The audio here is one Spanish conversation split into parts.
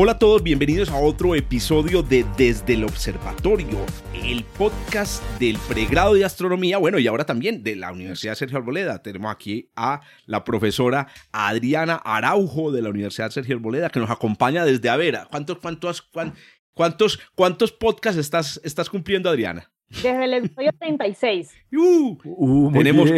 Hola a todos, bienvenidos a otro episodio de Desde el Observatorio, el podcast del pregrado de astronomía, bueno, y ahora también de la Universidad Sergio Arboleda. Tenemos aquí a la profesora Adriana Araujo de la Universidad Sergio Arboleda que nos acompaña desde Avera. ¿Cuántos, cuántos, cuántos, cuántos podcasts estás, estás cumpliendo, Adriana? Desde el episodio 36. Uh, uh, tenemos,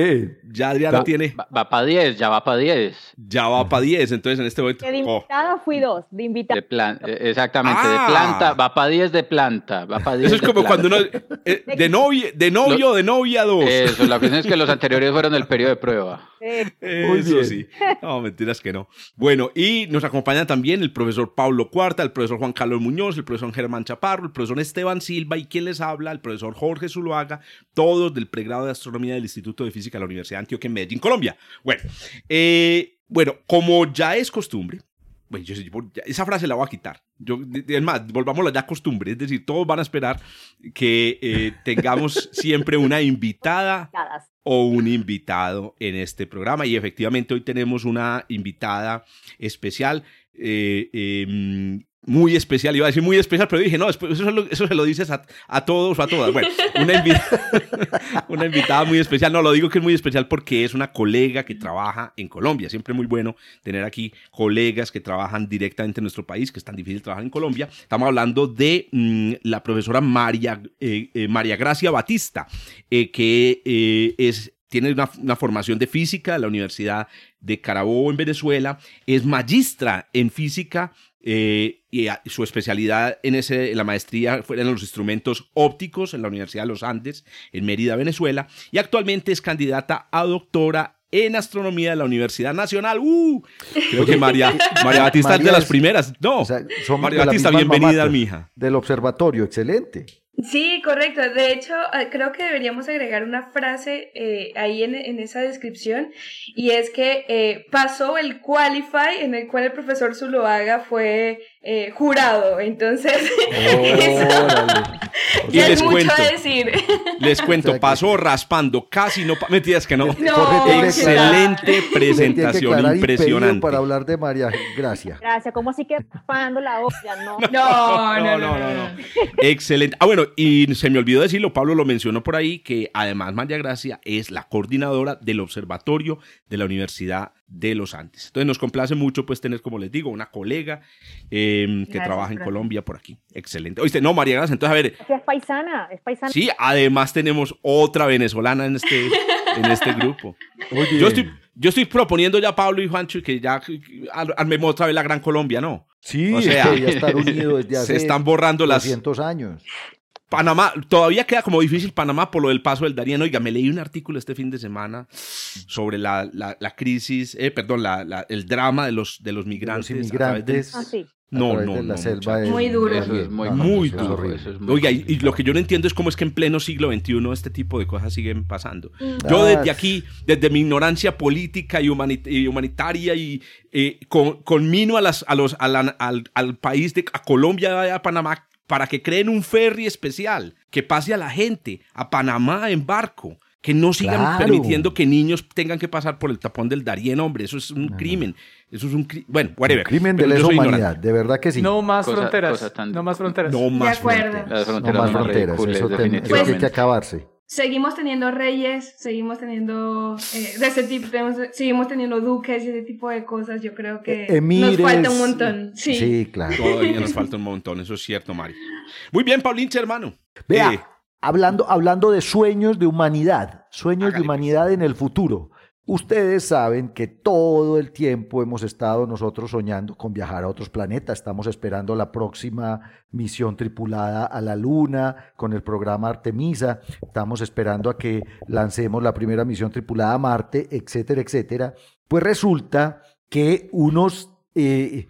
ya Adriana tiene. Va, para 10, ya va para 10. Ya va para 10, entonces en este momento. de invitada fui dos, de invitada. De eh, exactamente, de ah. planta, va para 10 de planta. Va para 10 Eso es como cuando uno. Eh, de, novio, de novio, de novia, dos. Eso, la cuestión es que los anteriores fueron el periodo de prueba. Eso sí. No, mentiras que no. Bueno, y nos acompañan también el profesor Pablo Cuarta, el profesor Juan Carlos Muñoz, el profesor Germán Chaparro, el profesor Esteban Silva y quien les habla, el profesor Jorge Zuluaga, todos del pregrado de astronomía del Instituto de Física de la Universidad de Antioquia en Medellín, Colombia. Bueno, eh, bueno, como ya es costumbre, bueno, yo, esa frase la voy a quitar. Yo, es más, volvamos a la ya costumbre, es decir, todos van a esperar que eh, tengamos siempre una invitada o un invitado en este programa y efectivamente hoy tenemos una invitada especial. Eh, em, muy especial, iba a decir muy especial, pero dije, no, eso, eso se lo dices a, a, todos o a todas. Bueno, una, una, invitada muy especial, no, lo digo que es muy especial porque es una colega que trabaja en Colombia. Siempre muy bueno tener aquí colegas que trabajan directamente en nuestro país, que es tan difícil trabajar en Colombia. Estamos hablando de mm, la profesora María, eh, eh, María Gracia Batista, eh, que es tiene una, una, formación de física de la Universidad de Carabobo en Venezuela, es magistra en física eh, y su especialidad en, ese, la maestría fue en los instrumentos ópticos en la Universidad de los Andes, en Mérida, Venezuela, y actualmente es candidata a doctora en astronomía de la Universidad Nacional. ¡Uh! Creo que María, María Batista es de las primeras. No, María Batista, bienvenida, mi hija. Del observatorio, excelente. Sí, correcto. De hecho, ah, creo que deberíamos agregar una frase eh, ahí en, en, esa descripción y es que eh, pasó el Qualify en el cual el profesor Zuloaga fue eh, jurado. Entonces, y les cuento, decir. Les cuento, pasó raspando, casi no. Mentiras que no. Excelente presentación, impresionante. Para hablar de María Gracia. Gracias, ¿cómo así que raspando la olla? No. No, no, no, no, Excelente. Ah, bueno, y se me olvidó decirlo, Pablo lo mencionó por ahí, que además María Gracia es la coordinadora del observatorio de la Universidad de los Andes. Entonces nos complace mucho pues tener, como les digo, una colega em, que trabaja en Colombia por aquí. Excelente. Oíste, no, María Gracia, entonces a ver. Es paisana, es paisana. Sí, además tenemos otra venezolana en este, en este grupo. Yo estoy, yo estoy proponiendo ya a Pablo y Juancho que ya armemos otra vez la Gran Colombia, ¿no? Sí, o sea, ya están unidos desde hace se están borrando 200 las años. Panamá, todavía queda como difícil Panamá por lo del paso del Darién. Oiga, me leí un artículo este fin de semana sobre la, la, crisis, eh, perdón, la, el drama de los, de los migrantes. Los inmigrantes. Ah. No, no, no. selva muy duro. Eso es muy, muy duro. Oiga, y, lo que yo no entiendo es cómo es que en pleno siglo XXI este tipo de cosas siguen pasando. Mm. Yo desde aquí, desde mi ignorancia política y, humanitaria y eh, con, conmino a las, a los, al, al, país de a Colombia, a Panamá, para que creen un ferry especial que pase a la gente a Panamá en barco. Que no sigan permitiendo que niños tengan que pasar por el tapón del Darién, hombre. Eso es un crimen. Eso es un crimen. Bueno, whatever. Un crimen de lesa humanidad, de verdad que sí. No más fronteras. No más fronteras. No más fronteras. no más fronteras. Eso, tiene que acabarse seguimos teniendo reyes, seguimos teniendo eh, de ese tipo, seguimos teniendo duques y ese tipo de cosas. Yo creo que nos falta un montón. Sí, sí claro. Todavía nos falta un montón, eso es cierto, Mari. Muy bien, Paulinche, hermano. Vea, eh, hablando, hablando de sueños de humanidad, sueños de humanidad en el futuro. Ustedes saben que todo el tiempo hemos estado nosotros soñando con viajar a otros planetas. Estamos esperando la próxima misión tripulada a la Luna con el programa Artemisa. Estamos esperando a que lancemos la primera misión tripulada a Marte, etcétera, etcétera. Pues resulta que unos eh,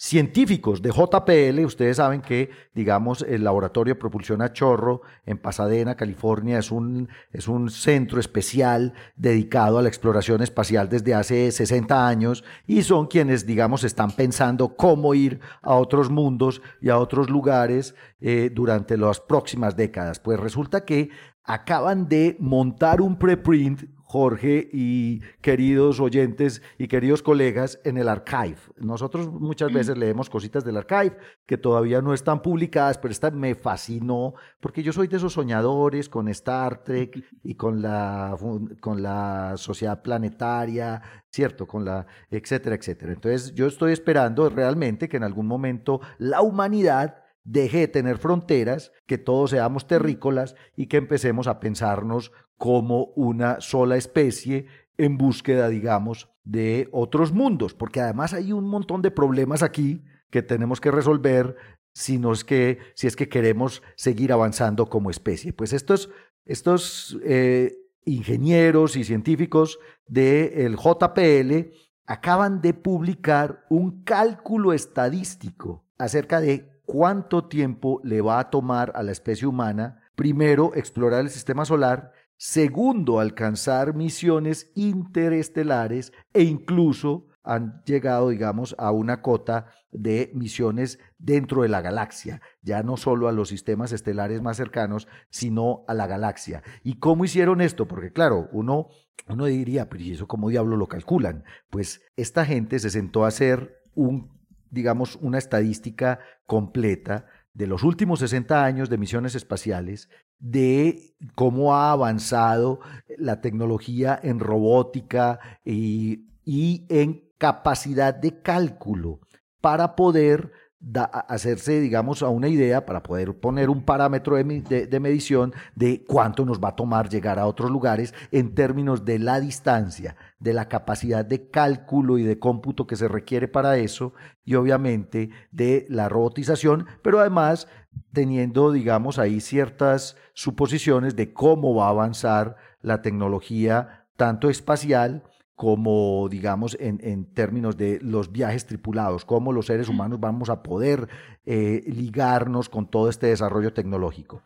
científicos de JPL, ustedes saben que, digamos, el laboratorio de propulsión a chorro en Pasadena, California, es un, es un centro especial dedicado a la exploración espacial desde hace 60 años y son quienes, digamos, están pensando cómo ir a otros mundos y a otros lugares eh, durante las próximas décadas. Pues resulta que acaban de montar un preprint Jorge y queridos oyentes y queridos colegas en el archive. Nosotros muchas veces leemos cositas del archive que todavía no están publicadas, pero esta me fascinó porque yo soy de esos soñadores con Star Trek y con la, con la sociedad planetaria, ¿cierto? Con la, etcétera, etcétera. Entonces yo estoy esperando realmente que en algún momento la humanidad deje de tener fronteras, que todos seamos terrícolas y que empecemos a pensarnos como una sola especie en búsqueda, digamos, de otros mundos, porque además hay un montón de problemas aquí que tenemos que resolver si, es, que, si es que queremos seguir avanzando como especie. Pues estos, estos eh, ingenieros y científicos del JPL acaban de publicar un cálculo estadístico acerca de cuánto tiempo le va a tomar a la especie humana, primero, explorar el sistema solar, segundo, alcanzar misiones interestelares e incluso han llegado, digamos, a una cota de misiones dentro de la galaxia, ya no solo a los sistemas estelares más cercanos, sino a la galaxia. ¿Y cómo hicieron esto? Porque claro, uno, uno diría, pero ¿y eso cómo diablo lo calculan? Pues esta gente se sentó a hacer un digamos, una estadística completa de los últimos 60 años de misiones espaciales, de cómo ha avanzado la tecnología en robótica y, y en capacidad de cálculo para poder hacerse, digamos, a una idea para poder poner un parámetro de, medición de cuánto nos va a tomar llegar a otros lugares en términos de la distancia, de la capacidad de cálculo y de cómputo que se requiere para eso y obviamente de la robotización, pero además teniendo, digamos, ahí ciertas suposiciones de cómo va a avanzar la tecnología tanto espacial como digamos en, términos de los viajes tripulados, cómo los seres humanos vamos a poder eh, ligarnos con todo este desarrollo tecnológico.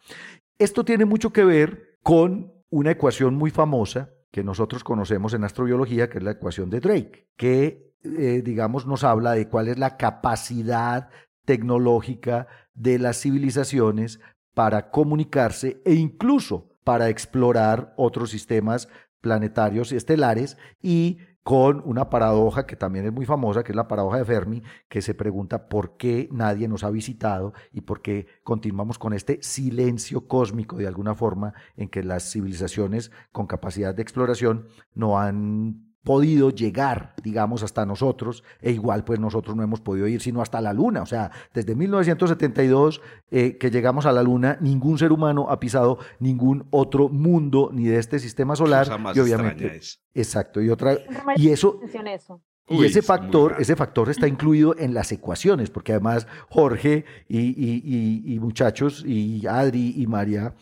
Esto tiene mucho que ver con una ecuación muy famosa que nosotros conocemos en astrobiología, que es la ecuación de Drake, que eh, digamos nos habla de cuál es la capacidad tecnológica de las civilizaciones para comunicarse e incluso para explorar otros sistemas planetarios y estelares y con una paradoja que también es muy famosa, que es la paradoja de Fermi, que se pregunta por qué nadie nos ha visitado y por qué continuamos con este silencio cósmico de alguna forma en que las civilizaciones con capacidad de exploración no han podido llegar, digamos, hasta nosotros, e igual pues nosotros no hemos podido ir sino hasta la Luna. O sea, desde 1972 eh, que llegamos a la Luna, ningún ser humano ha pisado ningún otro mundo ni de este sistema solar. y obviamente, exacto. Y otra y eso. Y ese factor, ese factor está incluido en las ecuaciones, porque además Jorge y, y, y, y muchachos, y Adri y María,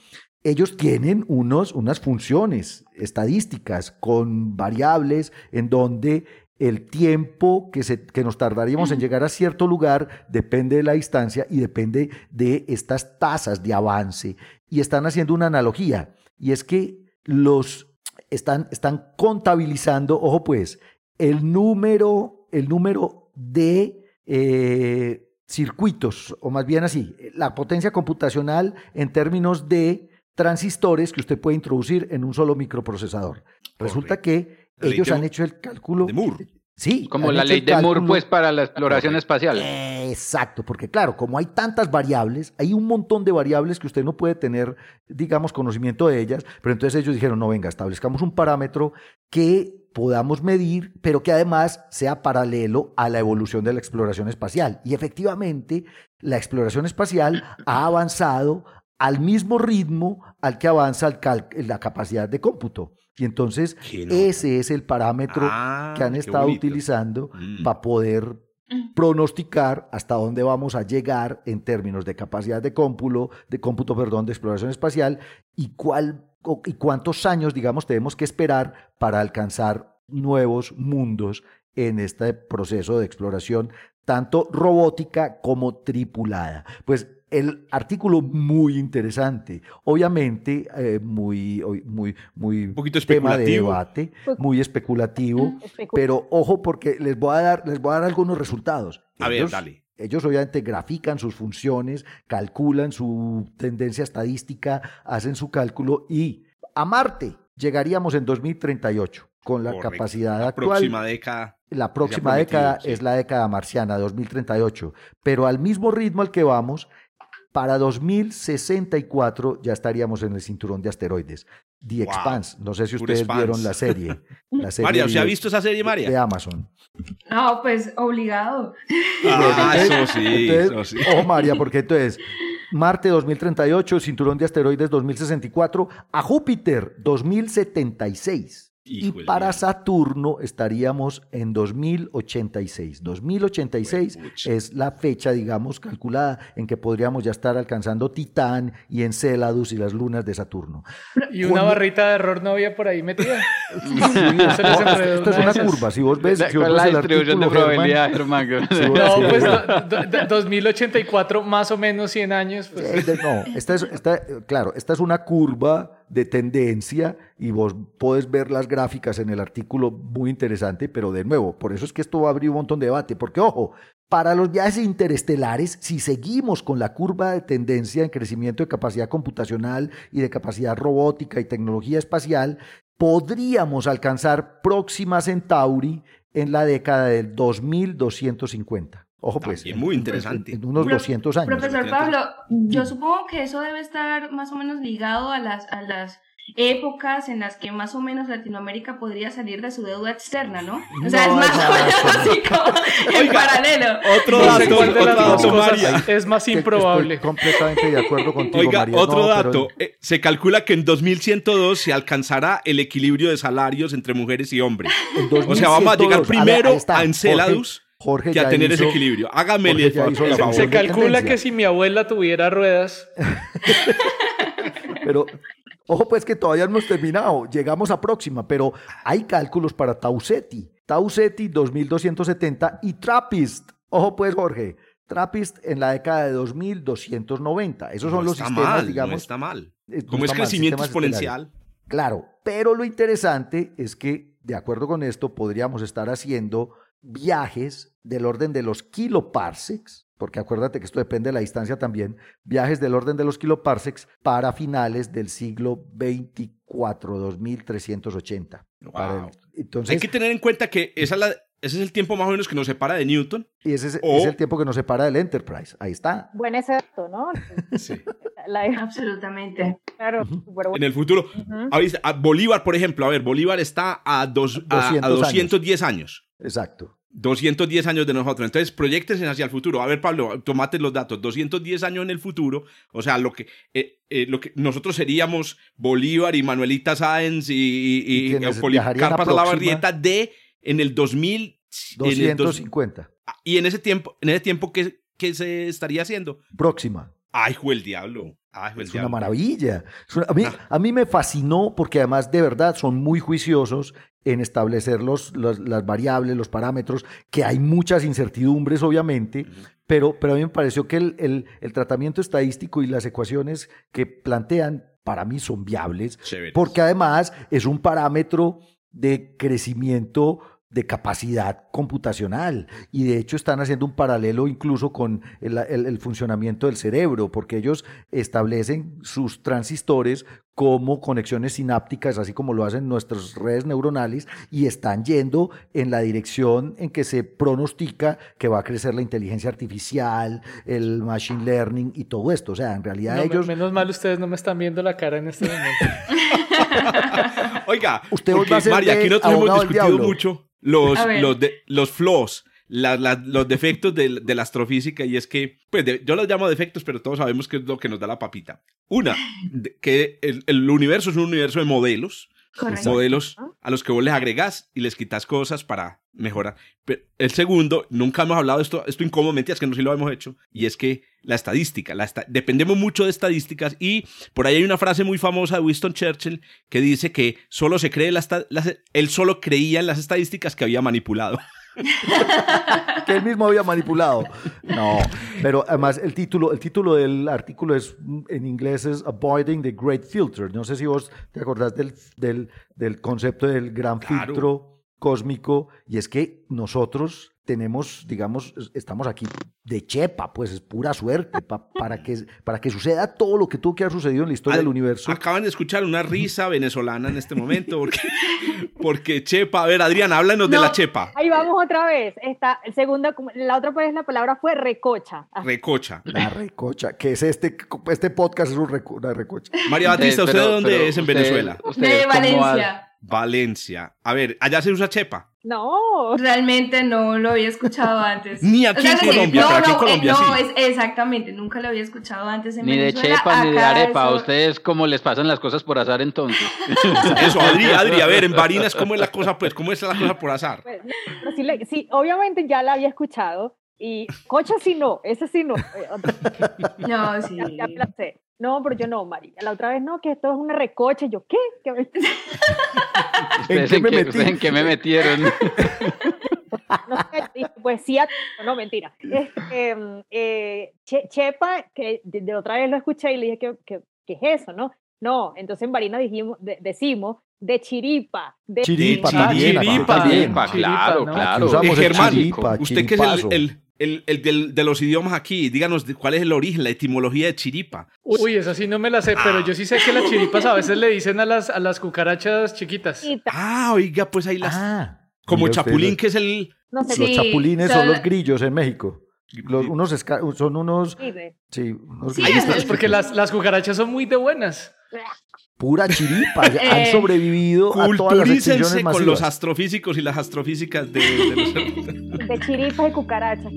ellos tienen unos, unas funciones estadísticas con variables en donde el tiempo que, se, que nos tardaríamos en llegar a cierto lugar depende de la distancia y depende de estas tasas de avance. Y están haciendo una analogía, y es que los están, están contabilizando, ojo pues, el número, el número de eh, circuitos, o más bien así, la potencia computacional en términos de transistores que usted puede introducir en un solo microprocesador. Resulta que ellos han hecho el cálculo. De Moore. Sí. Como la ley de Moore, pues, para la exploración espacial. Exacto, porque claro, como hay tantas variables, hay un montón de variables que usted no puede tener, digamos, conocimiento de ellas, pero entonces ellos dijeron, no, venga, establezcamos un parámetro que podamos medir, pero que además sea paralelo a la evolución de la exploración espacial. Y efectivamente, la exploración espacial ha avanzado al mismo ritmo al que avanza la capacidad de cómputo. Y entonces ese es el parámetro ah, que han estado utilizando mm. para poder pronosticar hasta dónde vamos a llegar en términos de capacidad de cómputo, de cómputo, perdón, de exploración espacial y cuál y cuántos años, digamos, tenemos que esperar para alcanzar nuevos mundos en este proceso de exploración tanto robótica como tripulada. Pues el artículo muy interesante, obviamente eh, muy, muy, muy un poquito tema de debate, Pues- muy especulativo, Especu- pero ojo porque les voy a dar, les voy a dar algunos resultados. A ver, Ellos- dale. Ellos obviamente grafican sus funciones, calculan su tendencia estadística, hacen su cálculo y a Marte llegaríamos en 2038 con la Correcto. capacidad La actual. próxima década. La próxima década sí. es la década marciana, 2038. Pero al mismo ritmo al que vamos, para 2064 ya estaríamos en el cinturón de asteroides. The Wow. Expanse. No sé si ustedes Expanse. vieron la serie. La serie María, ¿usted ha de- visto esa serie, de María? Amazon. No, pues obligado. Ah, Entonces- eso sí, entonces, eso sí. Ojo, María, porque entonces, Marte 2038, cinturón de asteroides 2064, a Júpiter 2076. Y para. Saturno estaríamos en 2086. 2086 Huepucha. es la fecha, digamos, calculada en que podríamos ya estar alcanzando Titán y Enceladus y las lunas de Saturno. Y una barrita de error no había por ahí metida. Sí, no, esta es una curva. Si vos ves, si vos ves la el distribución de probabilidad, Germán. No, pues bueno. do- do- 2084, más o menos 100 años. Pues. No, esta es, esta, claro, esta es una curva de tendencia y vos podés ver las gráficas en el artículo muy interesante, pero de nuevo, por eso es que esto va a abrir un montón de debate, porque ojo, para los viajes interestelares, si seguimos con la curva de tendencia en crecimiento de capacidad computacional y de capacidad robótica y tecnología espacial, podríamos alcanzar Próxima Centauri en la década del 2250. Ojo pues, También muy interesante. en unos Pro- 200 años. Profesor Pablo, yo supongo que eso debe estar más o menos ligado a las, a las épocas en las que más o menos Latinoamérica podría salir de su deuda externa, ¿no? O sea, No, es más o menos no. así como en paralelo. Otro dato, otro dato, María. es más improbable. Estoy completamente de acuerdo contigo, Oiga, María. otro No, pero- dato. eh, se calcula que en 2102 se alcanzará el equilibrio de salarios entre mujeres y hombres. O sea, vamos a llegar 2102, ver, primero a Enceladus Jorge, que a ya tener ese equilibrio. Hágame el favor. Se calcula que si mi abuela tuviera ruedas, Pero, ojo pues que todavía no hemos terminado. Llegamos a próxima, pero hay cálculos para Tau Ceti. Tau Ceti 2270 y Trappist. Ojo pues, Jorge. Trappist en la década de 2290. Esos son los sistemas, mal, digamos. No está mal. eh, no Como es mal, crecimiento estelares. exponencial. Claro, pero lo interesante es que, de acuerdo con esto, podríamos estar haciendo viajes del orden de los kiloparsecs, porque acuérdate que esto depende de la distancia también, viajes del orden de los kiloparsecs para finales del siglo 24, 2380. Para el- Wow. entonces, Hay que tener en cuenta que esa es la- ese es el tiempo más o menos que nos separa de Newton. y ese es, o- es el tiempo que nos separa del Enterprise. Ahí está. Buen ese dato, ¿no? Sí. La- Absolutamente. claro, En bueno. el futuro. Ujú. Ahorita, a Bolívar, por ejemplo, a ver, Bolívar está a, dos, a, a 200 años. 210 años. Exacto. 210 años de nosotros. Entonces, proyectense hacia el futuro. A ver, Pablo, tomate los datos. 210 años en el futuro. O sea, lo que, eh, eh, lo que nosotros seríamos Bolívar y Manuelita Sáenz y, y, Y y Carpas a la Barrieta de en el 2000. en el dos- 250. y en ese tiempo, en ese tiempo ¿qué, qué se estaría haciendo? Próxima. Ay, el diablo. Ay, fue el Es una maravilla. A, mí, Ah. a mí me fascinó porque además de verdad son muy juiciosos en establecer los, los- las variables, los parámetros, que hay muchas incertidumbres obviamente, pero, pero a mí me pareció que el, el- el tratamiento estadístico y las ecuaciones que plantean para mí son viables, Chéveres. porque además es un parámetro de crecimiento de capacidad computacional. Y de hecho están haciendo un paralelo incluso con el, el- el funcionamiento del cerebro porque ellos establecen sus transistores como conexiones sinápticas así como lo hacen nuestras redes neuronales y están yendo en la dirección en que se pronostica que va a crecer la inteligencia artificial, el machine learning y todo esto, o sea, en realidad no, ellos menos mal ustedes no me están viendo la cara en este momento. Oiga, Usted porque, va a ser María, aquí nosotros hemos discutido mucho los, los, de- los flaws, la- la- los defectos de, de la astrofísica y es que, pues de- yo los llamo defectos, pero todos sabemos que es lo que nos da la papita. Una, que el, el universo es un universo de modelos, Correcto. modelos a los que vos les agregás y les quitas cosas para mejorar. Pero el segundo, nunca hemos hablado de esto, esto incómodamente, es que no sí lo hemos hecho, y es que la estadística, la esta- dependemos mucho de estadísticas y por ahí hay una frase muy famosa de Winston Churchill que dice que solo se cree la las- él solo creía en las estadísticas que había manipulado. que él mismo había manipulado. No, pero además el título, el título del artículo es en inglés es Avoiding the Great Filter. No sé si vos te acordás del, del, del concepto del gran Claro. filtro cósmico y es que nosotros tenemos, digamos, es- estamos aquí de chepa, pues es pura suerte pa- para, que, para que suceda todo lo que tuvo que haber sucedido en la historia del universo. Acaban de escuchar una risa venezolana en este momento porque, porque Chepa, a ver, Adrián, háblanos de la Chepa. Ahí vamos otra vez. Esta segunda, la otra vez la palabra fue recocha. Ah, Recocha. La recocha, que es este, este podcast es una recocha. María Batista, ¿usted de dónde es en usted- Venezuela? ustedes De Valencia. Valencia. A ver, allá se usa Chepa. No, Realmente no lo había escuchado antes. Ni aquí en Colombia, no, pero aquí en no, Colombia eh, no, sí. es, exactamente, nunca lo había escuchado antes en Ni de chepa ni de arepa. ¿A eso- ustedes cómo les pasan las cosas por azar entonces? Eso, Adri, Adri, a ver, en Barinas, ¿cómo es la cosa? Pues, ¿cómo es la cosa por azar? pues, no, sí, obviamente ya la había escuchado. Y cocha sí no, ese sí no. No, sí. ya, ya. No, pero yo no, María. La otra vez no, que esto es una recocha. Yo, ¿qué? ¿Qué me- ¿En ¿Ustedes qué en me qué- metí? en qué me metieron? no sé, dije, pues sí, a- no, mentira. Este, mm, eh, che- chepa, que de, de otra vez lo escuché y le dije, ¿qué, qué, qué es eso, no? No, entonces en Barina dijimos, de- decimos de chiripa. De Chiripa chiripa, chiripa, también. Chiripa, claro, ¿no? claro. Germán, chiripa, usted que es el, el, el- el del- de los idiomas aquí, díganos cuál es el origen, la etimología de chiripa. Uy, esa sí no me la sé, pero yo sí sé que las chiripas a veces le dicen a las, a las cucarachas chiquitas. Ah, oiga, pues ahí las... Ah, como usted, chapulín, los- que es el... No sé, Sí. Los chapulines son son- los grillos en México. Los, unos esca- son unos, sí, unos Sí, Ahí está. Es porque las, las cucarachas son muy de buenas. Pura chiripa. han Eh, sobrevivido a todas las extinciones con los astrofísicos y las astrofísicas de, de los... de chiripas y cucarachas.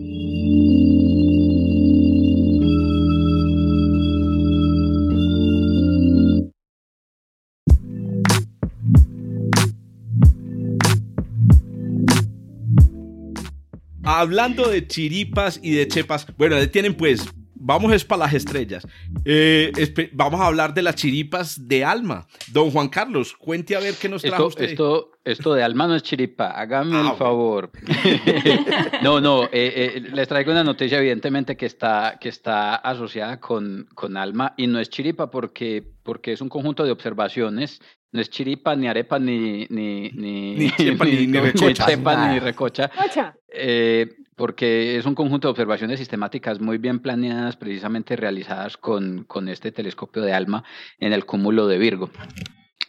Hablando de chiripas y de chepas, bueno, ahí tienen pues, vamos es para las estrellas. Eh, espe- vamos a hablar de las chiripas de alma. Don Juan Carlos, cuente a ver qué nos trajo Esto, usted. esto, esto de alma no es chiripa, hágame Ah, el bueno. favor. no, no, eh, eh, les traigo una noticia evidentemente que está, que está asociada con, con alma y no es chiripa porque, porque es un conjunto de observaciones. No es chiripa, ni arepa, ni... Ni, ni, Ni chepa, ni- ni recocha. chepa, ni recocha. Cocha. Eh, porque es un conjunto de observaciones sistemáticas muy bien planeadas, precisamente realizadas con, con este telescopio de ALMA en el cúmulo de Virgo.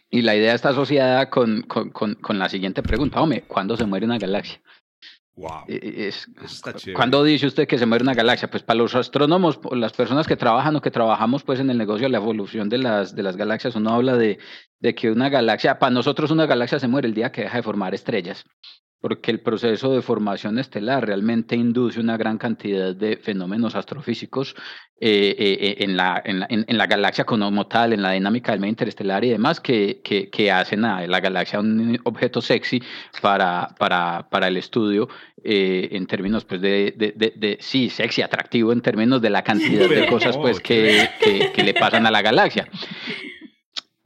Y la idea está asociada con, con, con, con la siguiente pregunta. Hombre, ¿cuándo se muere una galaxia? Wow, Eh, Es, está chévere. ¿Cuándo dice usted que se muere una galaxia? Pues para los astrónomos, las personas que trabajan o que trabajamos pues en el negocio de la evolución de las, de las galaxias, uno habla de, de que una galaxia, para nosotros una galaxia se muere el día que deja de formar estrellas, porque el proceso de formación estelar realmente induce una gran cantidad de fenómenos astrofísicos eh, eh, eh, en, la, en, la, en, la galaxia como tal, en la dinámica del medio interestelar y demás, que, que, que hacen a la galaxia un objeto sexy para, para, para el estudio eh, en términos pues de, de, de, de, sí, sexy, atractivo en términos de la cantidad de cosas pues que, que, que le pasan a la galaxia.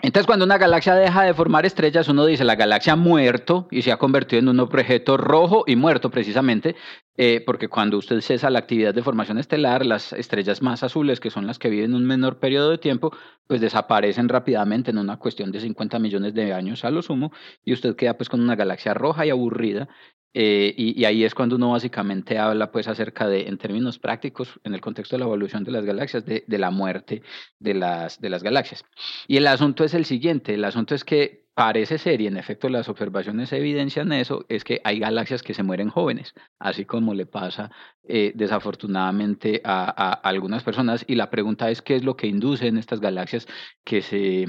Entonces, cuando una galaxia deja de formar estrellas, uno dice la galaxia ha muerto y se ha convertido en un objeto rojo y muerto precisamente, eh, porque cuando usted cesa la actividad de formación estelar, las estrellas más azules, que son las que viven un menor periodo de tiempo, pues desaparecen rápidamente en una cuestión de 50 millones de años a lo sumo, y usted queda pues con una galaxia roja y aburrida, eh, y, ahí es cuando uno básicamente habla pues acerca de, en términos prácticos, en el contexto de la evolución de las galaxias, de, la muerte de las, galaxias. Y el asunto es el siguiente, el asunto es que parece ser, y en efecto las observaciones evidencian eso, es que hay galaxias que se mueren jóvenes, así como le pasa eh, desafortunadamente a, a, a algunas personas. Y la pregunta es, ¿qué es lo que induce en estas galaxias que se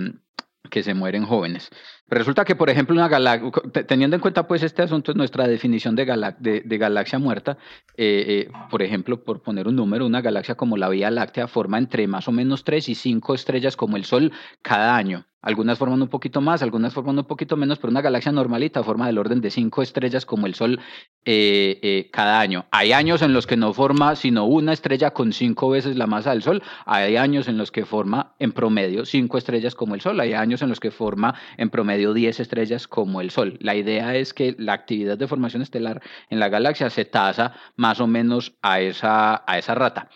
que se mueren jóvenes. Resulta que, por ejemplo, una teniendo en cuenta pues este asunto, nuestra definición de galaxia muerta, eh, eh, por ejemplo, por poner un número, una galaxia como la Vía Láctea forma entre más o menos 3 y 5 estrellas como el Sol cada año. Algunas forman un poquito más, algunas forman un poquito menos, pero una galaxia normalita forma del orden de cinco estrellas como el Sol eh, eh, cada año. Hay años en los que no forma sino una estrella con cinco veces la masa del Sol. Hay años en los que forma en promedio cinco estrellas como el Sol. Hay años en los que forma en promedio diez estrellas como el Sol. La idea es que la actividad de formación estelar en la galaxia se tasa más o menos a esa, a esa rata.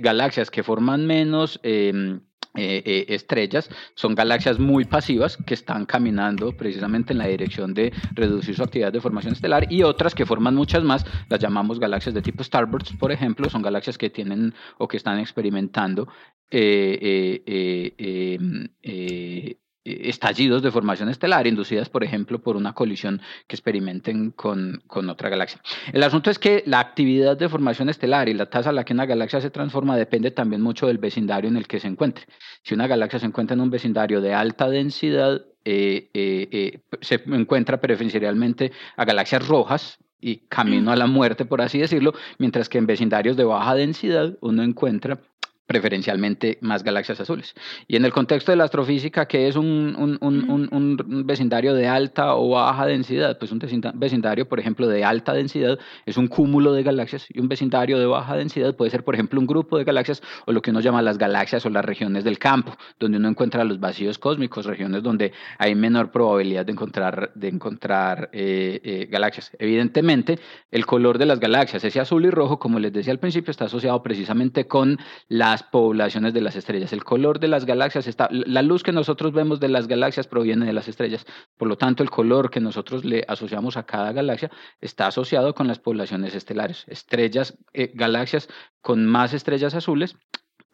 galaxias que forman menos... Em, eh, eh, estrellas son galaxias muy pasivas que están caminando precisamente en la dirección de reducir su actividad de formación estelar y otras que forman muchas más, las llamamos galaxias de tipo Starburst, por ejemplo, son galaxias que tienen o que están experimentando eh, em, eh, estallidos de formación estelar inducidas, por ejemplo, por una colisión que experimenten con, con, otra galaxia. El asunto es que la actividad de formación estelar y la tasa a la que una galaxia se transforma depende también mucho del vecindario en el que se encuentre. Si una galaxia se encuentra en un vecindario de alta densidad, eh, eh, se encuentra preferencialmente a galaxias rojas, y camino a la muerte, por así decirlo, mientras que en vecindarios de baja densidad uno encuentra preferencialmente más galaxias azules. Y en el contexto de la astrofísica, ¿qué es un, un, un, un, vecindario de alta o baja densidad? Pues un vecindario, por ejemplo, de alta densidad es un cúmulo de galaxias y un vecindario de baja densidad puede ser, por ejemplo, un grupo de galaxias o lo que uno llama las galaxias o las regiones del campo, donde uno encuentra los vacíos cósmicos, regiones donde hay menor probabilidad de encontrar, de encontrar eh, eh, galaxias. Evidentemente, el color de las galaxias, ese azul y rojo, como les decía al principio, está asociado precisamente con la las poblaciones de las estrellas. El color de las galaxias está, la luz que nosotros vemos de las galaxias proviene de las estrellas. Por lo tanto, el color que nosotros le asociamos a cada galaxia está asociado con las poblaciones estelares. Estrellas, eh, galaxias con más estrellas azules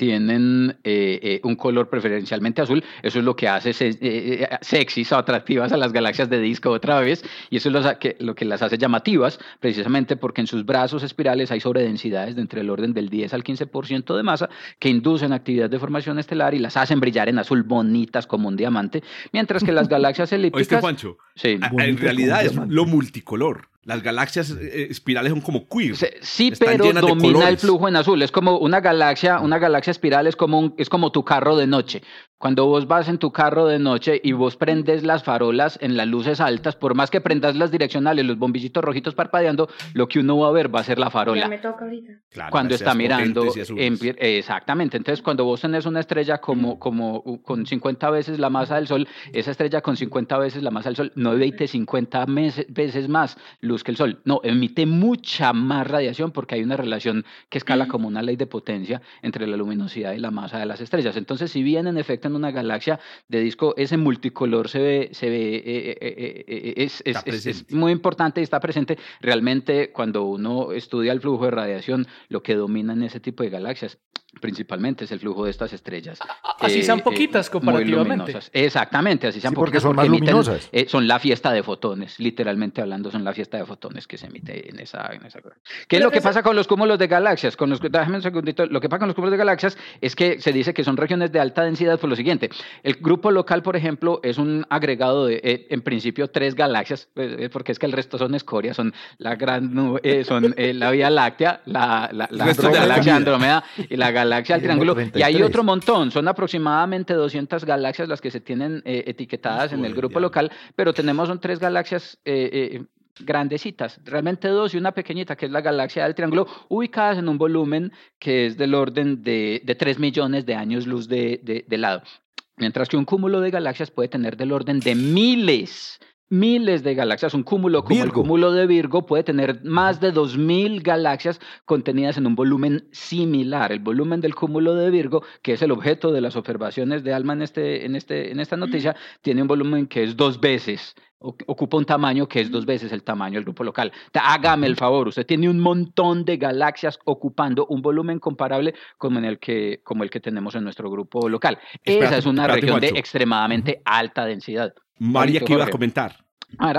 tienen eh, eh, un color preferencialmente azul. Eso es lo que hace eh, sexys o atractivas a las galaxias de disco otra vez. Y eso es lo que, lo que las hace llamativas, precisamente porque en sus brazos espirales hay sobredensidades de entre el orden del 10 al 15% de masa que inducen actividad de formación estelar y las hacen brillar en azul bonitas como un diamante. Mientras que las galaxias elípticas. ¿Oíste, Juancho? Sí. en realidad es lo multicolor. Las galaxias eh, espirales son como queer. Sí, pero domina el flujo en azul. Es como una galaxia, una galaxia espiral es como, es como tu carro de noche. Cuando vos vas en tu carro de noche y vos prendes las farolas en las luces altas, por más que prendas las direccionales, los bombillitos rojitos parpadeando, lo que uno va a ver va a ser la farola. Ya me toca ahorita. cuando está mirando. exactamente. Entonces, cuando vos tenés una estrella como, como con 50 veces la masa del Sol, esa estrella con 50 veces la masa del Sol no emite 50 veces más luz que el Sol. No, emite mucha más radiación porque hay una relación que escala como una ley de potencia entre la luminosidad y la masa de las estrellas. Entonces, si bien en efecto en una galaxia de disco, ese multicolor se ve, se ve eh, eh, eh, es, es, es, muy importante y está presente. Realmente, cuando uno estudia el flujo de radiación, lo que domina en ese tipo de galaxias principalmente es el flujo de estas estrellas. Así sean poquitas comparativamente. Exactamente, así sean porque son más luminosas. son la fiesta de fotones, literalmente hablando, son la fiesta de fotones que se emite en esa. En esa... ¿Qué es lo que pasa con los cúmulos de galaxias? Con los, déjame un segundito. Lo que pasa con los cúmulos de galaxias es que se dice que son regiones de alta densidad por lo siguiente. El grupo local, por ejemplo, es un agregado de, eh, en principio, tres galaxias, eh, eh, porque es que el resto son escorias, son la gran son la Vía Láctea, la, la, la galaxia Andrómeda y la galaxia del triángulo. Y hay otro montón, son aproximadamente 200 galaxias las que se tienen etiquetadas en el grupo local, pero tenemos son tres galaxias grandecitas, realmente dos y una pequeñita, que es la galaxia del Triángulo, ubicadas en un volumen que es del orden de, de 3 millones de años luz de, de, lado. Mientras que un cúmulo de galaxias puede tener del orden de miles, miles de galaxias. Un cúmulo como el cúmulo de Virgo puede tener más de 2.000 galaxias contenidas en un volumen similar. El volumen del cúmulo de Virgo, que es el objeto de las observaciones de Alma en, este, en, este, en esta noticia, tiene un volumen que es dos veces ocupa un tamaño que es dos veces el tamaño del grupo local. Hágame el favor, usted tiene un montón de galaxias ocupando un volumen comparable como, en el, que, como el que tenemos en nuestro grupo local. Esa es una región de extremadamente alta densidad. María, ¿qué iba a comentar?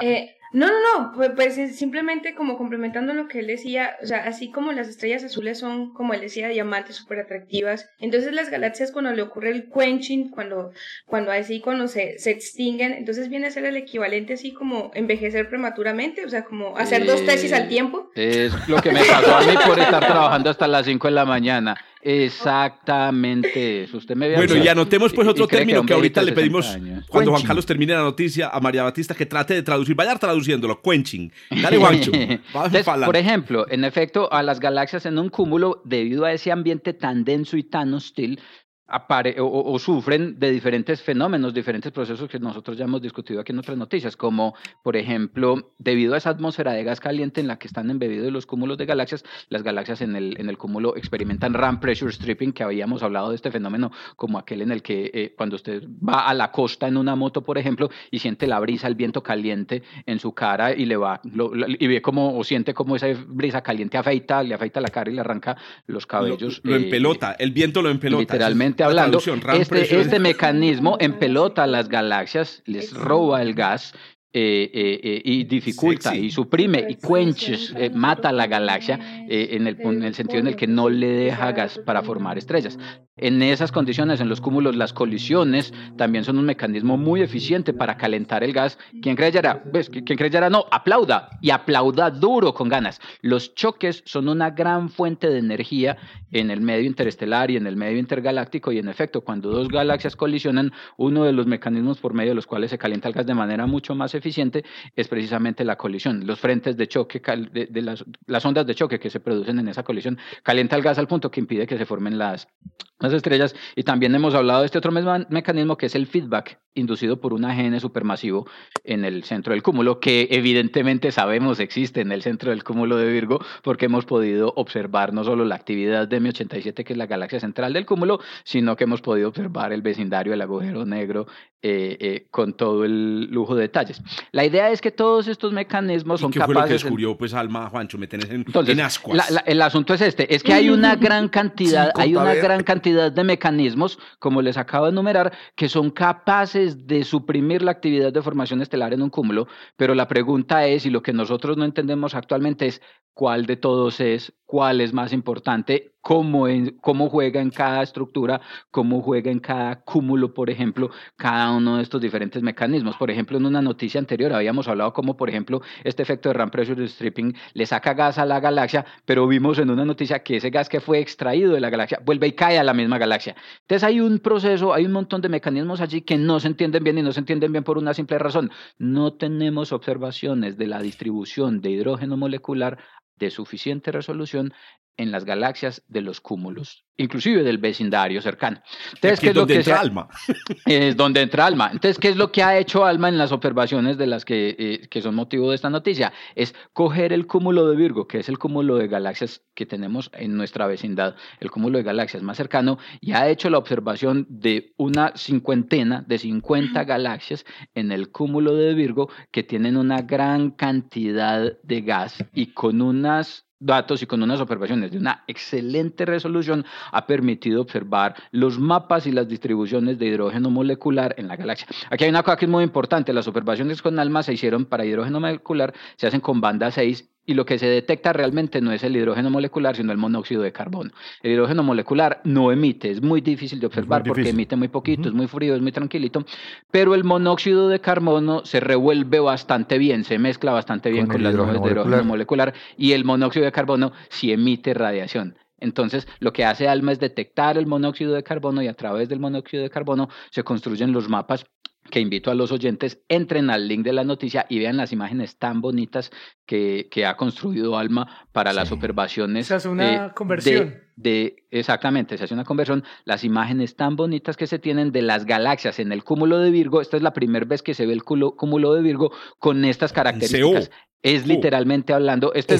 Eh, no, no, no, pues, pues simplemente como complementando lo que él decía, o sea, así como las estrellas azules son, como él decía, diamantes súper atractivas, entonces las galaxias cuando le ocurre el quenching, cuando, cuando así, cuando se, se extinguen, entonces viene a ser el equivalente así como envejecer prematuramente, o sea, como hacer dos tesis al tiempo. Es lo que me pasó a mí por estar trabajando hasta las 5 de la mañana. Exactamente eso. Usted me bueno, y anotemos pues otro término que, ahorita le pedimos, cuando Juan Carlos termine la noticia, a María Batista que trate de traducir. Vaya traduciéndolo, quenching. Dale, Juancho. por ejemplo, en efecto, a las galaxias en un cúmulo, debido a ese ambiente tan denso y tan hostil, o, sufren de diferentes fenómenos, diferentes procesos que nosotros ya hemos discutido aquí en otras noticias, como por ejemplo, debido a esa atmósfera de gas caliente en la que están embebidos los cúmulos de galaxias, las galaxias en el, en el cúmulo experimentan RAM pressure stripping, que habíamos hablado de este fenómeno como aquel en el que eh, cuando usted va a la costa en una moto, por ejemplo, y siente la brisa, el viento caliente en su cara y le va, y ve como, o siente como esa brisa caliente afeita, le afeita la cara y le arranca los cabellos. Lo, empelota, el viento lo empelota. Literalmente hablando, este, este mecanismo empelota las galaxias, les roba el gas eh, eh, eh, y dificulta y suprime y quenches, mata la galaxia en el, en, el, sentido en el que no le deja gas para formar estrellas. En esas condiciones, en los cúmulos, las colisiones también son un mecanismo muy eficiente para calentar el gas. ¿Quién creyera? ¿Ves? ¿Quién creyera? No, aplauda y aplauda duro con ganas. Los choques son una gran fuente de energía en el medio interestelar y en el medio intergaláctico y en efecto, cuando dos galaxias colisionan, uno de los mecanismos por medio de los cuales se calienta el gas de manera mucho más eficiente es precisamente la colisión. Los frentes de choque, de, las, las ondas de choque que se producen en esa colisión, calienta el gas al punto que impide que se formen las las estrellas. Y también hemos hablado de este otro mecanismo que es el feedback inducido por un AGN supermasivo en el centro del cúmulo, que evidentemente sabemos existe en el centro del cúmulo de Virgo, porque hemos podido observar no solo la actividad de M87, que es la galaxia central del cúmulo, sino que hemos podido observar el vecindario del agujero negro eh, eh, con todo el lujo de detalles. La idea es que todos estos mecanismos son qué capaces... Fue lo que descubrió, pues, Alma, Juancho? Me tenés en, Entonces, el asunto es este, es que hay una gran cantidad, hay una gran cantidad de mecanismos, como les acabo de enumerar, que son capaces de suprimir la actividad de formación estelar en un cúmulo, pero la pregunta es, y lo que nosotros no entendemos actualmente es, cuál de todos es, cuál es más importante, cómo, cómo juega en cada estructura, cómo juega en cada cúmulo, por ejemplo, cada uno de estos diferentes mecanismos. Por ejemplo, en una noticia anterior habíamos hablado como, por ejemplo, este efecto de RAM pressure stripping le saca gas a la galaxia, pero vimos en una noticia que ese gas que fue extraído de la galaxia vuelve y cae a la misma galaxia. Entonces hay un proceso, hay un montón de mecanismos allí que no se entienden bien y no se entienden bien por una simple razón. No tenemos observaciones de la distribución de hidrógeno molecular de suficiente resolución en las galaxias de los cúmulos, inclusive del vecindario cercano. Entonces, ¿qué es, donde entra Alma. Es donde entra Alma. Entonces, ¿qué es lo que ha hecho Alma en las observaciones de las que, eh, que son motivo de esta noticia? Es coger el cúmulo de Virgo, que es el cúmulo de galaxias que tenemos en nuestra vecindad, el cúmulo de galaxias más cercano, y ha hecho la observación de una cincuentena, de 50 galaxias en el cúmulo de Virgo que tienen una gran cantidad de gas y con unas datos y con unas observaciones de una excelente resolución ha permitido observar los mapas y las distribuciones de hidrógeno molecular en la galaxia. Aquí hay una cosa que es muy importante, las observaciones con ALMA se hicieron para hidrógeno molecular, se hacen con banda 6 y lo que se detecta realmente no es el hidrógeno molecular, sino el monóxido de carbono. El hidrógeno molecular no emite, es muy difícil de observar porque emite muy poquito, es muy frío, es muy tranquilito, pero el monóxido de carbono se revuelve bastante bien, se mezcla bastante bien con, las hojas de hidrógeno molecular y el monóxido de carbono sí emite radiación. Entonces, lo que hace ALMA es detectar el monóxido de carbono y a través del monóxido de carbono se construyen los mapas que invito a los oyentes, entren al link de la noticia y vean las imágenes tan bonitas que, que ha construido Alma para las observaciones. Se hace una conversión. De, exactamente, se hace una conversión. Las imágenes tan bonitas que se tienen de las galaxias en el cúmulo de Virgo. Esta es la primera vez que se ve el cúmulo de Virgo con estas características. Es literalmente hablando. Este,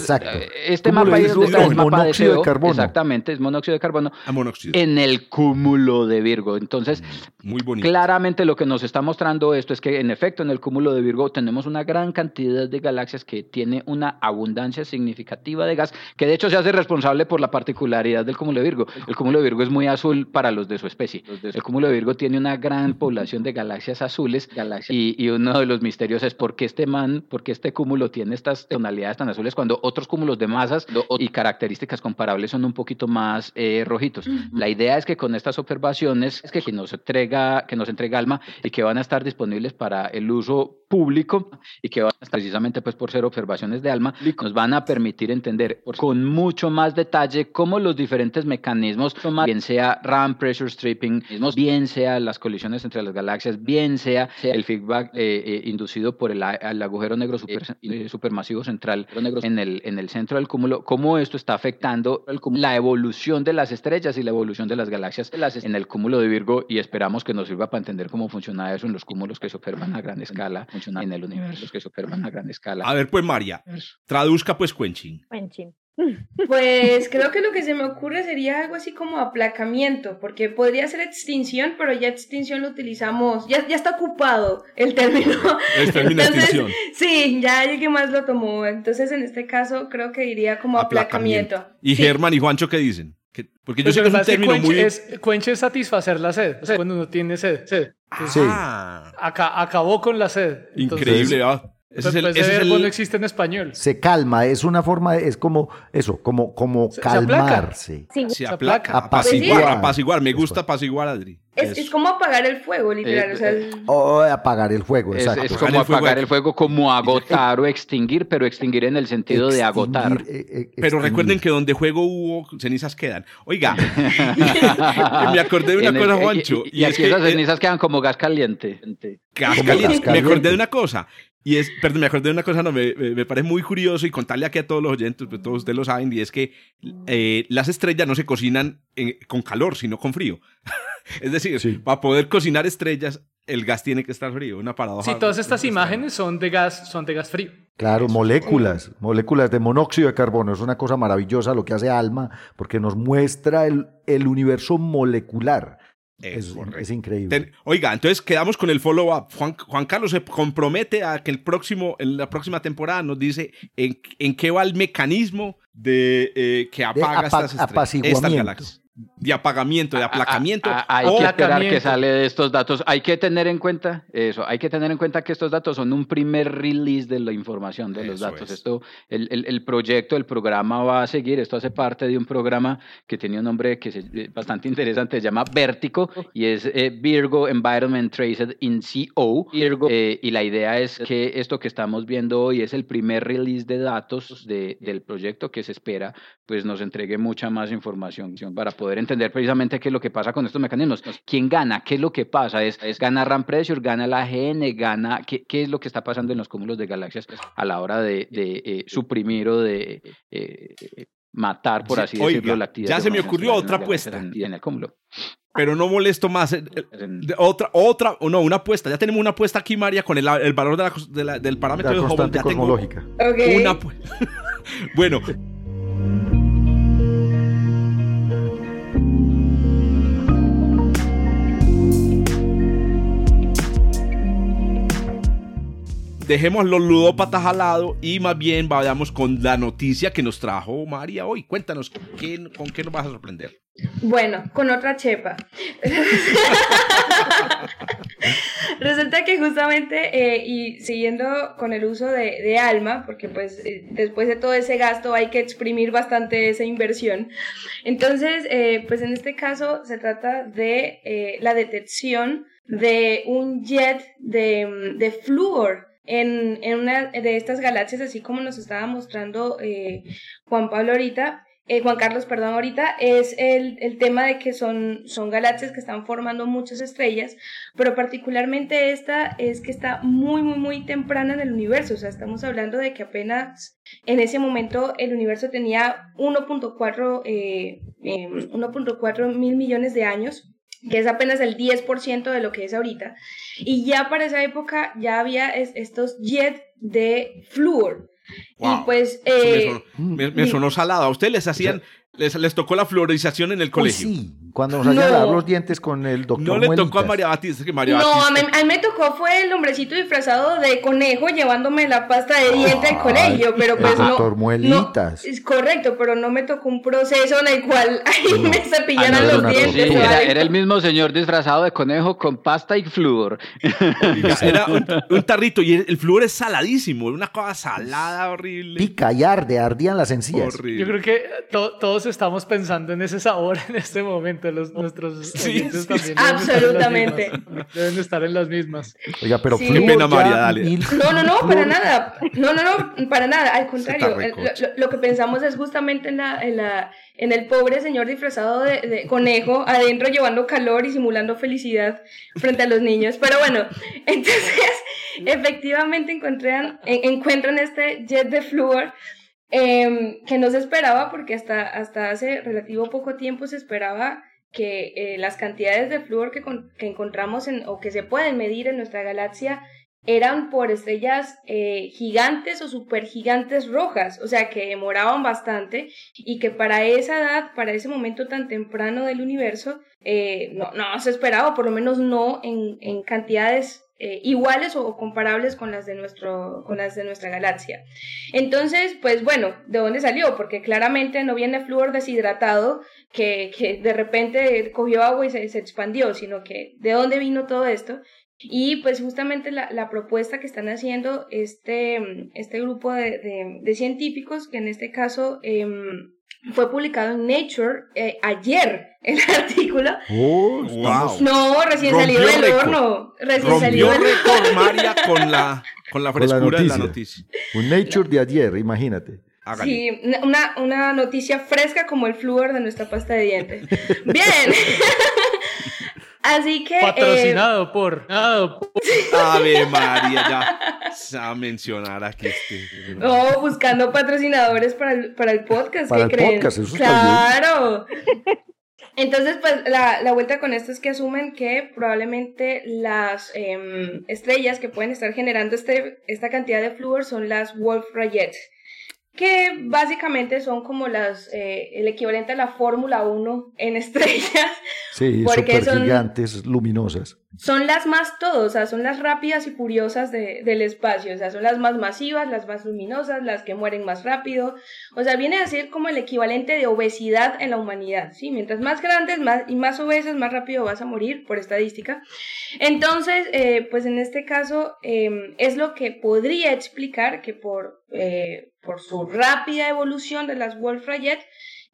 este mapa es, el monóxido de, carbono. Exactamente, es monóxido de carbono. Ah, monóxido. En el cúmulo de Virgo. Entonces, mm, Muy bonito. claramente lo que nos está mostrando esto es que, en efecto, en el cúmulo de Virgo tenemos una gran cantidad de galaxias que tiene una abundancia significativa de gas, que de hecho se hace responsable por la particularidad del cúmulo de Virgo. El cúmulo de Virgo es muy azul para los de su especie. El cúmulo de Virgo tiene una gran población de galaxias azules. Y, y uno de los misterios es por qué este man, por qué este cúmulo tiene estas tonalidades tan azules cuando otros cúmulos de masas y características comparables son un poquito más eh, rojitos. La idea es que con estas observaciones es que, nos entrega que nos entrega Alma y que van a estar disponibles para el uso público y que van a estar precisamente pues por ser observaciones de Alma nos van a permitir entender con mucho más detalle cómo los diferentes mecanismos mecanismos, bien sea RAM pressure stripping, bien sea las colisiones entre las galaxias, bien sea el feedback eh, eh, inducido por el, agujero negro super, eh, supermasivo central en el, en el centro del cúmulo, cómo esto está afectando la evolución de las estrellas y la evolución de las galaxias en el cúmulo de Virgo y esperamos que nos sirva para entender cómo funciona eso en los cúmulos que se observan a gran escala, en el universo que se observan a gran escala. A ver, pues María, traduzca pues Quenching. Quenching. Pues creo que lo que se me ocurre sería algo así como aplacamiento, porque podría ser extinción, pero ya extinción lo utilizamos, ya, ya está ocupado el término. El término extinción. Sí, ya alguien más lo tomó. Entonces, en este caso, creo que diría como aplacamiento. ¿Y Germán y Juancho qué dicen? Porque yo pues sé que es un término muy... Es, es satisfacer la sed, o sea, cuando uno tiene sed. sed. sí. Ah. acabó con la sed. Increíble, ¿ah? Ese es el, pues ese verbo no existe en español. Se calma, es una forma, es como eso, como, como calmarse. Se, se aplaca. Apaciguar, apaciguar. Me gusta apaciguar, Adri. Es, es, como apagar el fuego, literal. o, apagar el fuego, exacto. Es, como apagar el fuego, como agotar o extinguir, pero extinguir en el sentido de agotar. Eh, eh, pero recuerden que donde juego hubo, cenizas quedan. Oiga, me acordé de una cosa, Juancho. Y, aquí esas cenizas quedan como gas caliente. Gas caliente. Me acordé de una cosa. Y es, perdón, me acordé de una cosa, no, me, me, parece muy curioso y contarle aquí a todos los oyentes, pues todos ustedes lo saben, y es que eh, las estrellas no se cocinan con calor, sino con frío. es decir, para poder cocinar estrellas, el gas tiene que estar frío, una paradoja. Sí, todas estas imágenes son de gas, son de gas frío. Claro, moléculas, moléculas de monóxido de carbono. Es una cosa maravillosa lo que hace ALMA, porque nos muestra el, el universo molecular. Es, es, increíble. oiga, entonces quedamos con el follow-up. Juan, Juan, Carlos se compromete a que el próximo, en la próxima temporada nos dice en, en qué va el mecanismo de eh, que apaga estas, estas galaxias de apagamiento, de aplacamiento. hay que esperar que sale de estos datos. Hay que tener en cuenta eso, hay que tener en cuenta que estos datos son un primer release de la información de los datos. Esto, el, el, el, proyecto, el programa va a seguir. Esto hace parte de un programa que tiene un nombre que es eh, bastante interesante, se llama Vértico y es eh, Virgo Environment Traced in CO. Virgo, eh, y la idea es que esto que estamos viendo hoy es el primer release de datos de, del proyecto que se espera, pues nos entregue mucha más información para poder entender precisamente qué es lo que pasa con estos mecanismos. ¿Quién gana? ¿Qué es lo que pasa? ¿Es, es gana RAM Pressure? ¿Gana la GN? ¿Gana qué, qué, es lo que está pasando en los cúmulos de galaxias a la hora de, de eh, suprimir o de eh, matar, por así decirlo, la actividad? Ya se me ocurrió otra apuesta. En, en, el cúmulo. Pero no molesto más. Eh, otra, otra, no, una apuesta. Ya tenemos una apuesta aquí, María, con el, el valor de la, de la, del parámetro de Hubble. Ya cosmológica. Tengo okay. Una bueno, dejemos los ludópatas al lado y más bien vayamos con la noticia que nos trajo María hoy. Cuéntanos, ¿con qué nos vas a sorprender? Bueno, con otra chepa. Resulta que justamente, eh, y siguiendo con el uso de, alma, porque pues eh, después de todo ese gasto hay que exprimir bastante esa inversión. Entonces, eh, pues en este caso se trata de la detección de un jet de, de flúor en, una de estas galaxias, así como nos estaba mostrando eh, Juan Pablo ahorita, eh, Juan Carlos, perdón, ahorita, es el, el, tema de que son, son galaxias que están formando muchas estrellas, pero particularmente esta es que está muy, muy, muy temprana en el universo, o sea, estamos hablando de que apenas en ese momento el universo tenía 1.4 eh, 1.4 mil millones de años, que es apenas el 10% de lo que es ahorita. Y ya para esa época ya había estos jets de flúor. Y pues... Eh, me, sonó, salado. ¿A ustedes les hacían, les, les, tocó la fluorización en el colegio? sí, cuando nos hacían lavar los dientes con el doctor No le tocó a María Batista, que María no, Batista... a mí, me tocó fue el hombrecito disfrazado de conejo llevándome la pasta de diente al colegio, pero pues el doctor Muelitas. es correcto, pero no me tocó un proceso en el cual ahí me cepillaran los dientes. Sí, era, era, el mismo señor disfrazado de conejo con pasta y flúor. era un, tarrito y el, flúor es saladísimo, una cosa salada horrible. Pica y arde, ardían las encías. Horrible. Yo creo que to, todos estamos pensando en ese sabor en este momento. Los, nuestros Sí, sí, también sí. deben estar en las Absolutamente. mismas. Deben estar en las mismas. Oiga, pero Sí. Qué pena, María, dale. No, no, no, para nada. No, no, no, para nada. Al contrario, lo, lo que pensamos es justamente en, la, en, la, en el pobre señor disfrazado de, de conejo, adentro llevando calor y simulando felicidad frente a los niños. Pero bueno, entonces, efectivamente encuentran, en- encuentran este jet de flúor. Em, que no se esperaba porque hasta, hasta hace relativo poco tiempo se esperaba que eh, las cantidades de flúor que, con- que encontramos en, o que se pueden medir en nuestra galaxia eran por estrellas eh, gigantes o supergigantes rojas, o sea que demoraban bastante y que para esa edad, para ese momento tan temprano del universo, eh, no, no se esperaba, por lo menos no en, en cantidades eh, iguales o comparables con las, de nuestro, con las de nuestra galaxia. Entonces, pues bueno, ¿de dónde salió? Porque claramente no viene flúor deshidratado que, que de repente cogió agua y se, expandió, sino que ¿de dónde vino todo esto? Y pues justamente la, la propuesta que están haciendo este, este grupo de, de- de científicos, que en este caso em, fue publicado en Nature eh, ayer, el artículo. Oh, Wow. No, recién Rompió salido del récord. horno. Recién salido Rompió del récord María con la, con la Con la frescura de la noticia. Un Nature de ayer, imagínate. Hágale. Sí, una, una noticia fresca como el flúor de nuestra pasta de dientes. Bien. Así que... eh, Patrocinado por. patrocinado por- Ave María, ya. A mencionar aquí este. No, buscando patrocinadores para el, para el podcast. Para ¿qué el creen? podcast, eso claro. Entonces, pues la, la vuelta con esto es que asumen que probablemente las em, estrellas que pueden estar generando este, esta cantidad de flúor son las Wolf Rayet, que básicamente son como las eh, el equivalente a la Fórmula 1 en estrellas. Sí, Porque son- gigantes, luminosas. Son las más todo, o sea, son las rápidas y furiosas de- del espacio, o sea, son las más masivas, las más luminosas, las que mueren más rápido, o sea, viene a ser como el equivalente de obesidad en la humanidad, ¿sí? Mientras más grandes más, y más obesas, más rápido vas a morir, por estadística. Entonces, eh, pues en este caso, eh, es lo que podría explicar que por, eh, por su rápida evolución de las Wolf Rayet,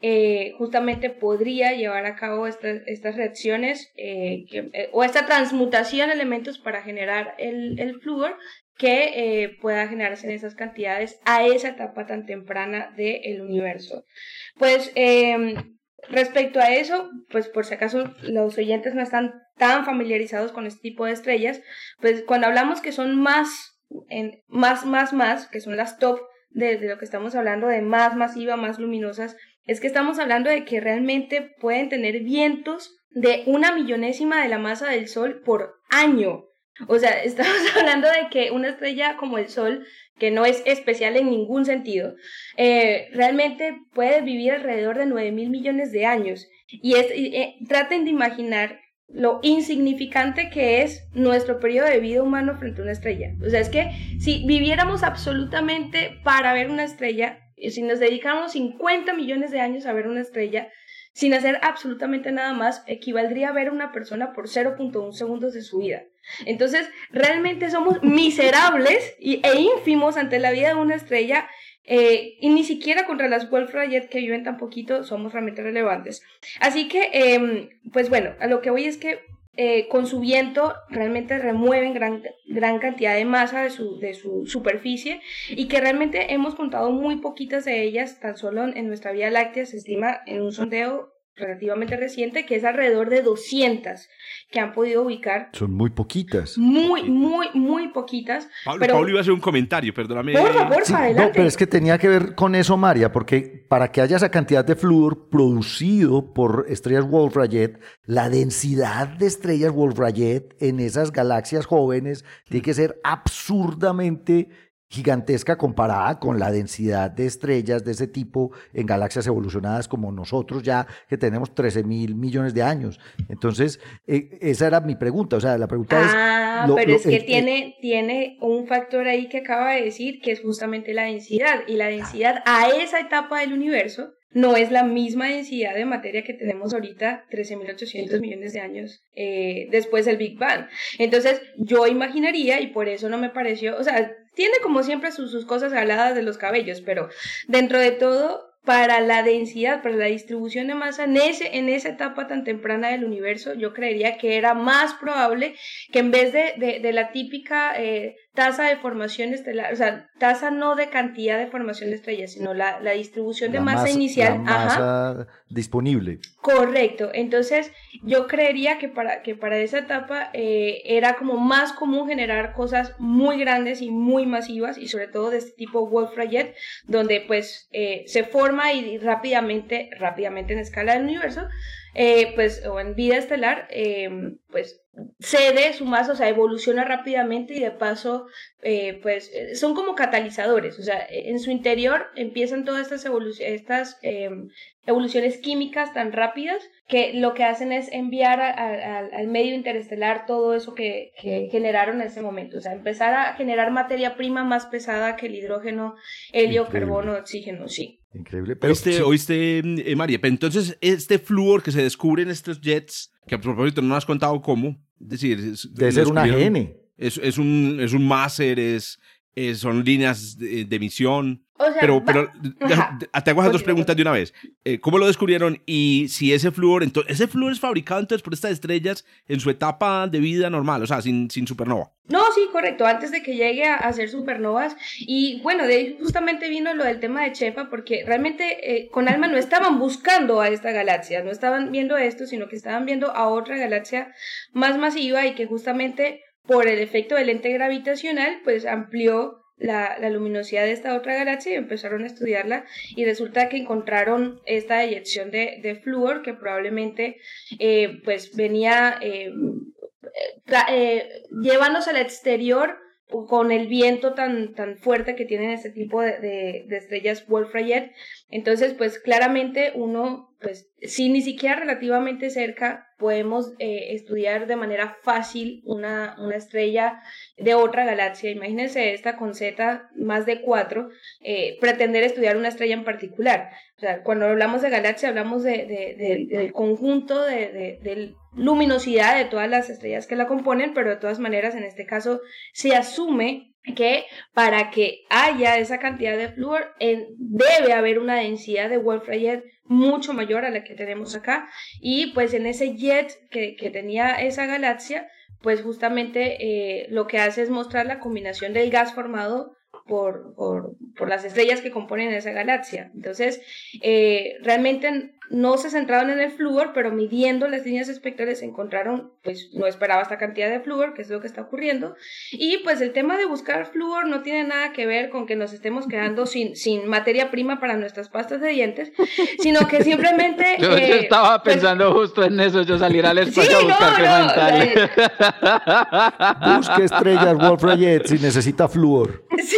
eh, justamente podría llevar a cabo estas, estas reacciones eh, eh, o esta transmutación de elementos para generar el, el flúor que pueda generarse en esas cantidades a esa etapa tan temprana del universo. Pues eh, respecto a eso, pues por si acaso los oyentes no están tan familiarizados con este tipo de estrellas, pues cuando hablamos que son más, en, más, más, más, que son las top de, de lo que estamos hablando, de más masiva, más luminosas, es que estamos hablando de que realmente pueden tener vientos de una millonésima de la masa del Sol por año. O sea, estamos hablando de que una estrella como el Sol, que no es especial en ningún sentido, eh, realmente puede vivir alrededor de 9 mil millones de años. Y, eh, traten de imaginar lo insignificante que es nuestro periodo de vida humano frente a una estrella. O sea, es que si viviéramos absolutamente para ver una estrella, si nos dedicáramos 50 millones de años a ver una estrella, sin hacer absolutamente nada más, equivaldría a ver a una persona por 0.1 segundos de su vida. Entonces, realmente somos miserables e ínfimos ante la vida de una estrella eh, y ni siquiera contra las Wolf Rayet que viven tan poquito somos realmente relevantes. Así que, eh, pues bueno, a lo que voy es que eh, con su viento realmente remueven gran, gran cantidad de masa de su, de su superficie y que realmente hemos contado muy poquitas de ellas, tan solo en nuestra Vía Láctea se estima en un sondeo relativamente reciente que es alrededor de 200 que han podido ubicar. Son muy poquitas. Muy, muy, muy poquitas. Pablo, pero- Pablo iba a hacer un comentario, perdóname. Por favor, Sí, no, adelante. pero es que tenía que ver con eso, María, porque para que haya esa cantidad de flúor producido por estrellas Wolf-Rayet, la densidad de estrellas Wolf-Rayet en esas galaxias jóvenes tiene que ser absurdamente gigantesca comparada con la densidad de estrellas de ese tipo en galaxias evolucionadas como nosotros ya que tenemos 13 mil millones de años. Entonces, eh, esa era mi pregunta. O sea, la pregunta Ah, es... lo- pero lo- es que tiene, tiene un factor ahí que acaba de decir, que es justamente la densidad. Y la densidad a esa etapa del universo no es la misma densidad de materia que tenemos ahorita, 13.800 millones de años eh, después del Big Bang. Entonces, yo imaginaría, y por eso no me pareció, o sea, tiene como siempre sus, cosas aladas de los cabellos, pero dentro de todo, para la densidad, para la distribución de masa en, esa etapa tan temprana del universo, yo creería que era más probable que en vez de, de, la típica eh, tasa de formación estelar, o sea, tasa no de cantidad de formación de estrellas, sino la, la distribución de masa, inicial. La masa disponible. Correcto. Entonces, yo creería que para, que para esa etapa eh, era como más común generar cosas muy grandes y muy masivas, y sobre todo de este tipo Wolf-Rayet, donde pues eh, se forma y rápidamente, rápidamente en escala del universo, eh, pues, o en vida estelar, pues cede su masa, o sea, evoluciona rápidamente y de paso, eh, pues eh, son como catalizadores, o sea, en su interior empiezan todas estas, estas em, evoluciones químicas tan rápidas que lo que hacen es enviar al medio interestelar todo eso que, generaron en ese momento, o sea, empezar a generar materia prima más pesada que el hidrógeno, helio, carbono, oxígeno, sí. Increíble. Pero, ¿Oíste, oíste eh, María? Entonces, este flúor que se descubre en estos jets, que a propósito no nos has contado cómo, es decir, debe ser una GN. Es, es, un, es un máser, es, son líneas de, emisión. Pero, pero te hago esas dos preguntas de una vez. Eh, ¿Cómo lo descubrieron? Y si ese flúor, entonces, ese flúor es fabricado entonces por estas estrellas en su etapa de vida normal, o sea, sin, sin supernova. No, sí, correcto, antes de que llegue a, a ser supernovas. Y bueno, de ahí justamente vino lo del tema de Chepa, porque realmente eh, con Alma no estaban buscando a esta galaxia, no estaban viendo esto, sino que estaban viendo a otra galaxia más masiva y que justamente por el efecto del lente gravitacional, pues amplió la, luminosidad de esta otra galaxia y empezaron a estudiarla y resulta que encontraron esta eyección de, de flúor que probablemente eh, pues venía eh, eh, al exterior con el viento tan, tan fuerte que tienen este tipo de, de, estrellas Wolf-Rayet. Entonces, pues claramente uno, pues si ni siquiera relativamente cerca, podemos eh, estudiar de manera fácil una, una, estrella de otra galaxia. Imagínense esta con Z más de cuatro, eh, pretender estudiar una estrella en particular. O sea, cuando hablamos de galaxia, hablamos de, de, del conjunto de, de luminosidad de todas las estrellas que la componen, pero de todas maneras, en este caso, se asume que para que haya esa cantidad de flúor debe haber una densidad de Wolf-Rayet mucho mayor a la que tenemos acá. Y pues en ese jet que, que tenía esa galaxia pues justamente eh, lo que hace es mostrar la combinación del gas formado por, por, por, las estrellas que componen esa galaxia. Entonces, eh, realmente no se centraron en el flúor, pero midiendo las líneas espectrales encontraron, pues no esperaba esta cantidad de flúor, que es lo que está ocurriendo. Y pues el tema de buscar flúor no tiene nada que ver con que nos estemos quedando sin, sin materia prima para nuestras pastas de dientes, sino que simplemente... yo, eh, estaba pues pensando justo en eso, yo salir al espacio a buscar no, Busque estrellas Wolf Rayet si necesita flúor. Sí,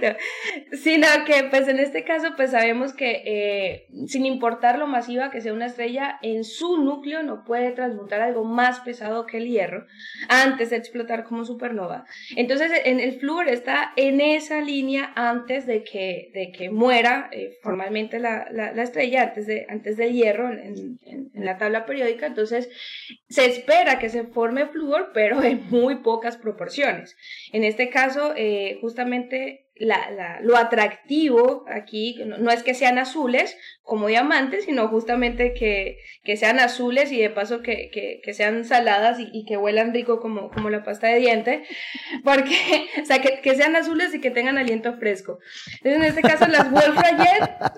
correcto. Sino que pues en este caso pues sabemos que eh, sin importar lo masiva que sea una estrella, en su núcleo no puede transmutar algo más pesado que el hierro antes de explotar como supernova. Entonces, en el flúor está en esa línea antes de que, de que muera eh, formalmente la, la, estrella, antes, de, antes del hierro en, en, la tabla periódica. Entonces, se espera que se forme flúor, pero en muy pocas proporciones. En este caso, eh, justamente la, lo atractivo aquí no, es que sean azules como diamantes, sino justamente que, que sean azules y de paso que, que, sean saladas y, que huelan rico como, como la pasta de diente, porque, o sea, que, sean azules y que tengan aliento fresco. Entonces, en este caso, las Wolf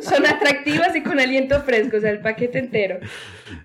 son atractivas y con aliento fresco, o sea, el paquete entero.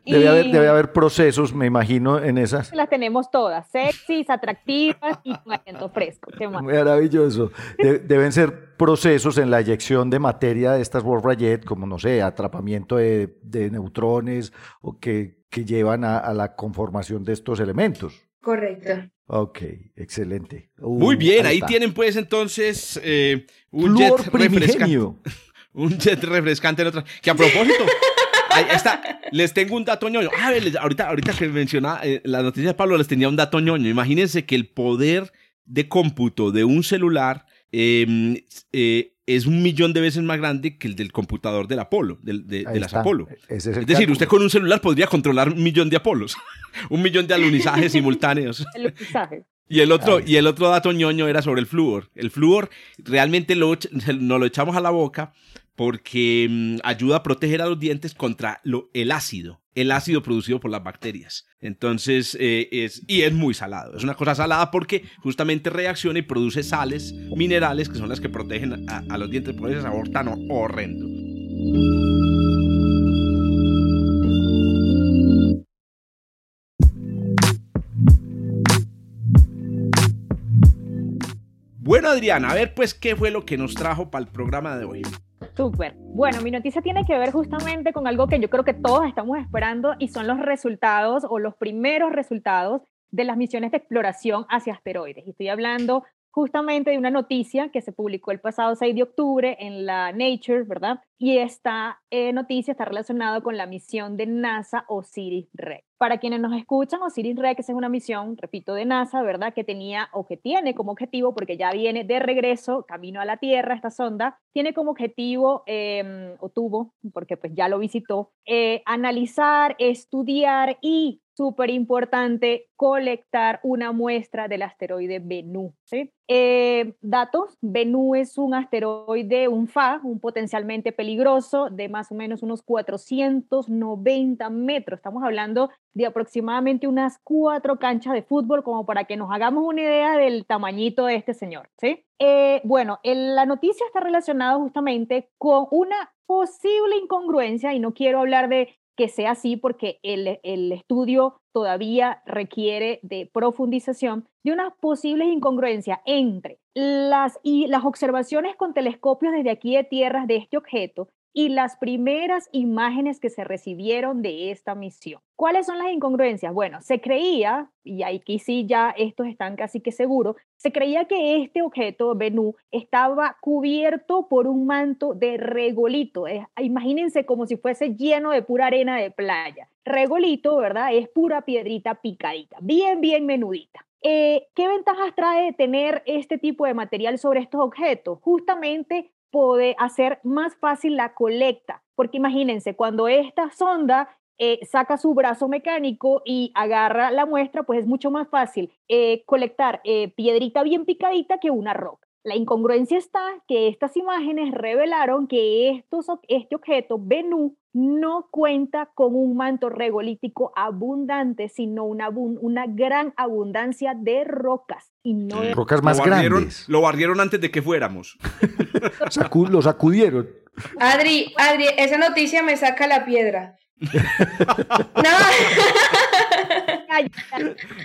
Debe, haber, debe haber procesos, me imagino, en esas. Las tenemos todas, sexys, atractivas y con aliento fresco. Qué Maravilloso. deben ser procesos en la eyección de materia de estas Wolf Rayet, como no sé, atrapamiento de, neutrones o que, que llevan a, la conformación de estos elementos. Correcto. Ok, excelente. Muy bien, ahí, tienen pues entonces eh, un jet refrescante. un jet refrescante en otra. Que a propósito, ahí está, les tengo un dato ñoño. Ah, ahorita, ahorita que mencionaba eh, la noticia de Pablo, les tenía un dato ñoño. Imagínense que el poder de cómputo de un celular Em, eh, es un millón de veces más grande que el del computador del Apolo, de, las Apolo. Es, decir, usted con un celular podría controlar un millón de Apolos, un millón de alunizajes simultáneos. Y el otro, y el otro dato ñoño era sobre el flúor. El flúor realmente lo, nos lo echamos a la boca porque mm, ayuda a proteger a los dientes contra el ácido, el ácido producido por las bacterias. Entonces, eh, es, y es muy salado. Es una cosa salada porque justamente reacciona y produce sales, minerales, que son las que protegen a, los dientes por ese sabor tan horrendo. Bueno, Adriana, a ver pues qué fue lo que nos trajo para el programa de hoy. Súper. Bueno, mi noticia tiene que ver justamente con algo que yo creo que todos estamos esperando y son los resultados o los primeros resultados de las misiones de exploración hacia asteroides. Y estoy hablando justamente de una noticia que se publicó el pasado 6 de octubre en la Nature, ¿verdad? Y esta eh, noticia está relacionada con la misión de NASA Osiris-Rex. Para quienes nos escuchan, Osiris-Rex es una misión, repito, de NASA, ¿verdad? Que tenía o que tiene como objetivo, porque ya viene de regreso, camino a la Tierra, esta sonda, tiene como objetivo, em, o tuvo, porque pues ya lo visitó, eh, analizar, estudiar y súper importante colectar una muestra del asteroide Bennu. ¿sí? Eh, datos, Bennu es un asteroide, un FA, un potencialmente peligroso de más o menos unos 490 metros. Estamos hablando de aproximadamente unas cuatro canchas de fútbol, como para que nos hagamos una idea del tamañito de este señor. ¿sí? Eh, bueno, la noticia está relacionada justamente con una posible incongruencia, y no quiero hablar de que sea así porque el, el, estudio todavía requiere de profundización de unas posibles incongruencias entre las, y las observaciones con telescopios desde aquí de tierras de este objeto y las primeras imágenes que se recibieron de esta misión. ¿Cuáles son las incongruencias? Bueno, se creía, y aquí sí ya estos están casi que seguros, se creía que este objeto, Bennu, estaba cubierto por un manto de regolito. imagínense como si fuese lleno de pura arena de playa. Regolito, ¿verdad? Es pura piedrita picadita, bien, bien menudita. Eh, ¿Qué ventajas trae tener este tipo de material sobre estos objetos? Justamente puede hacer más fácil la colecta, porque imagínense, cuando esta sonda eh, saca su brazo mecánico y agarra la muestra, pues es mucho más fácil eh, colectar eh, piedrita bien picadita que una roca. La incongruencia está que estas imágenes revelaron que estos, este objeto, Bennu, no cuenta con un manto regolítico abundante, sino una, una gran abundancia de rocas. Y no Rocas más grandes. Lo barrieron antes de que fuéramos. lo sacudieron. Adri, Adri, esa noticia me saca la piedra. no.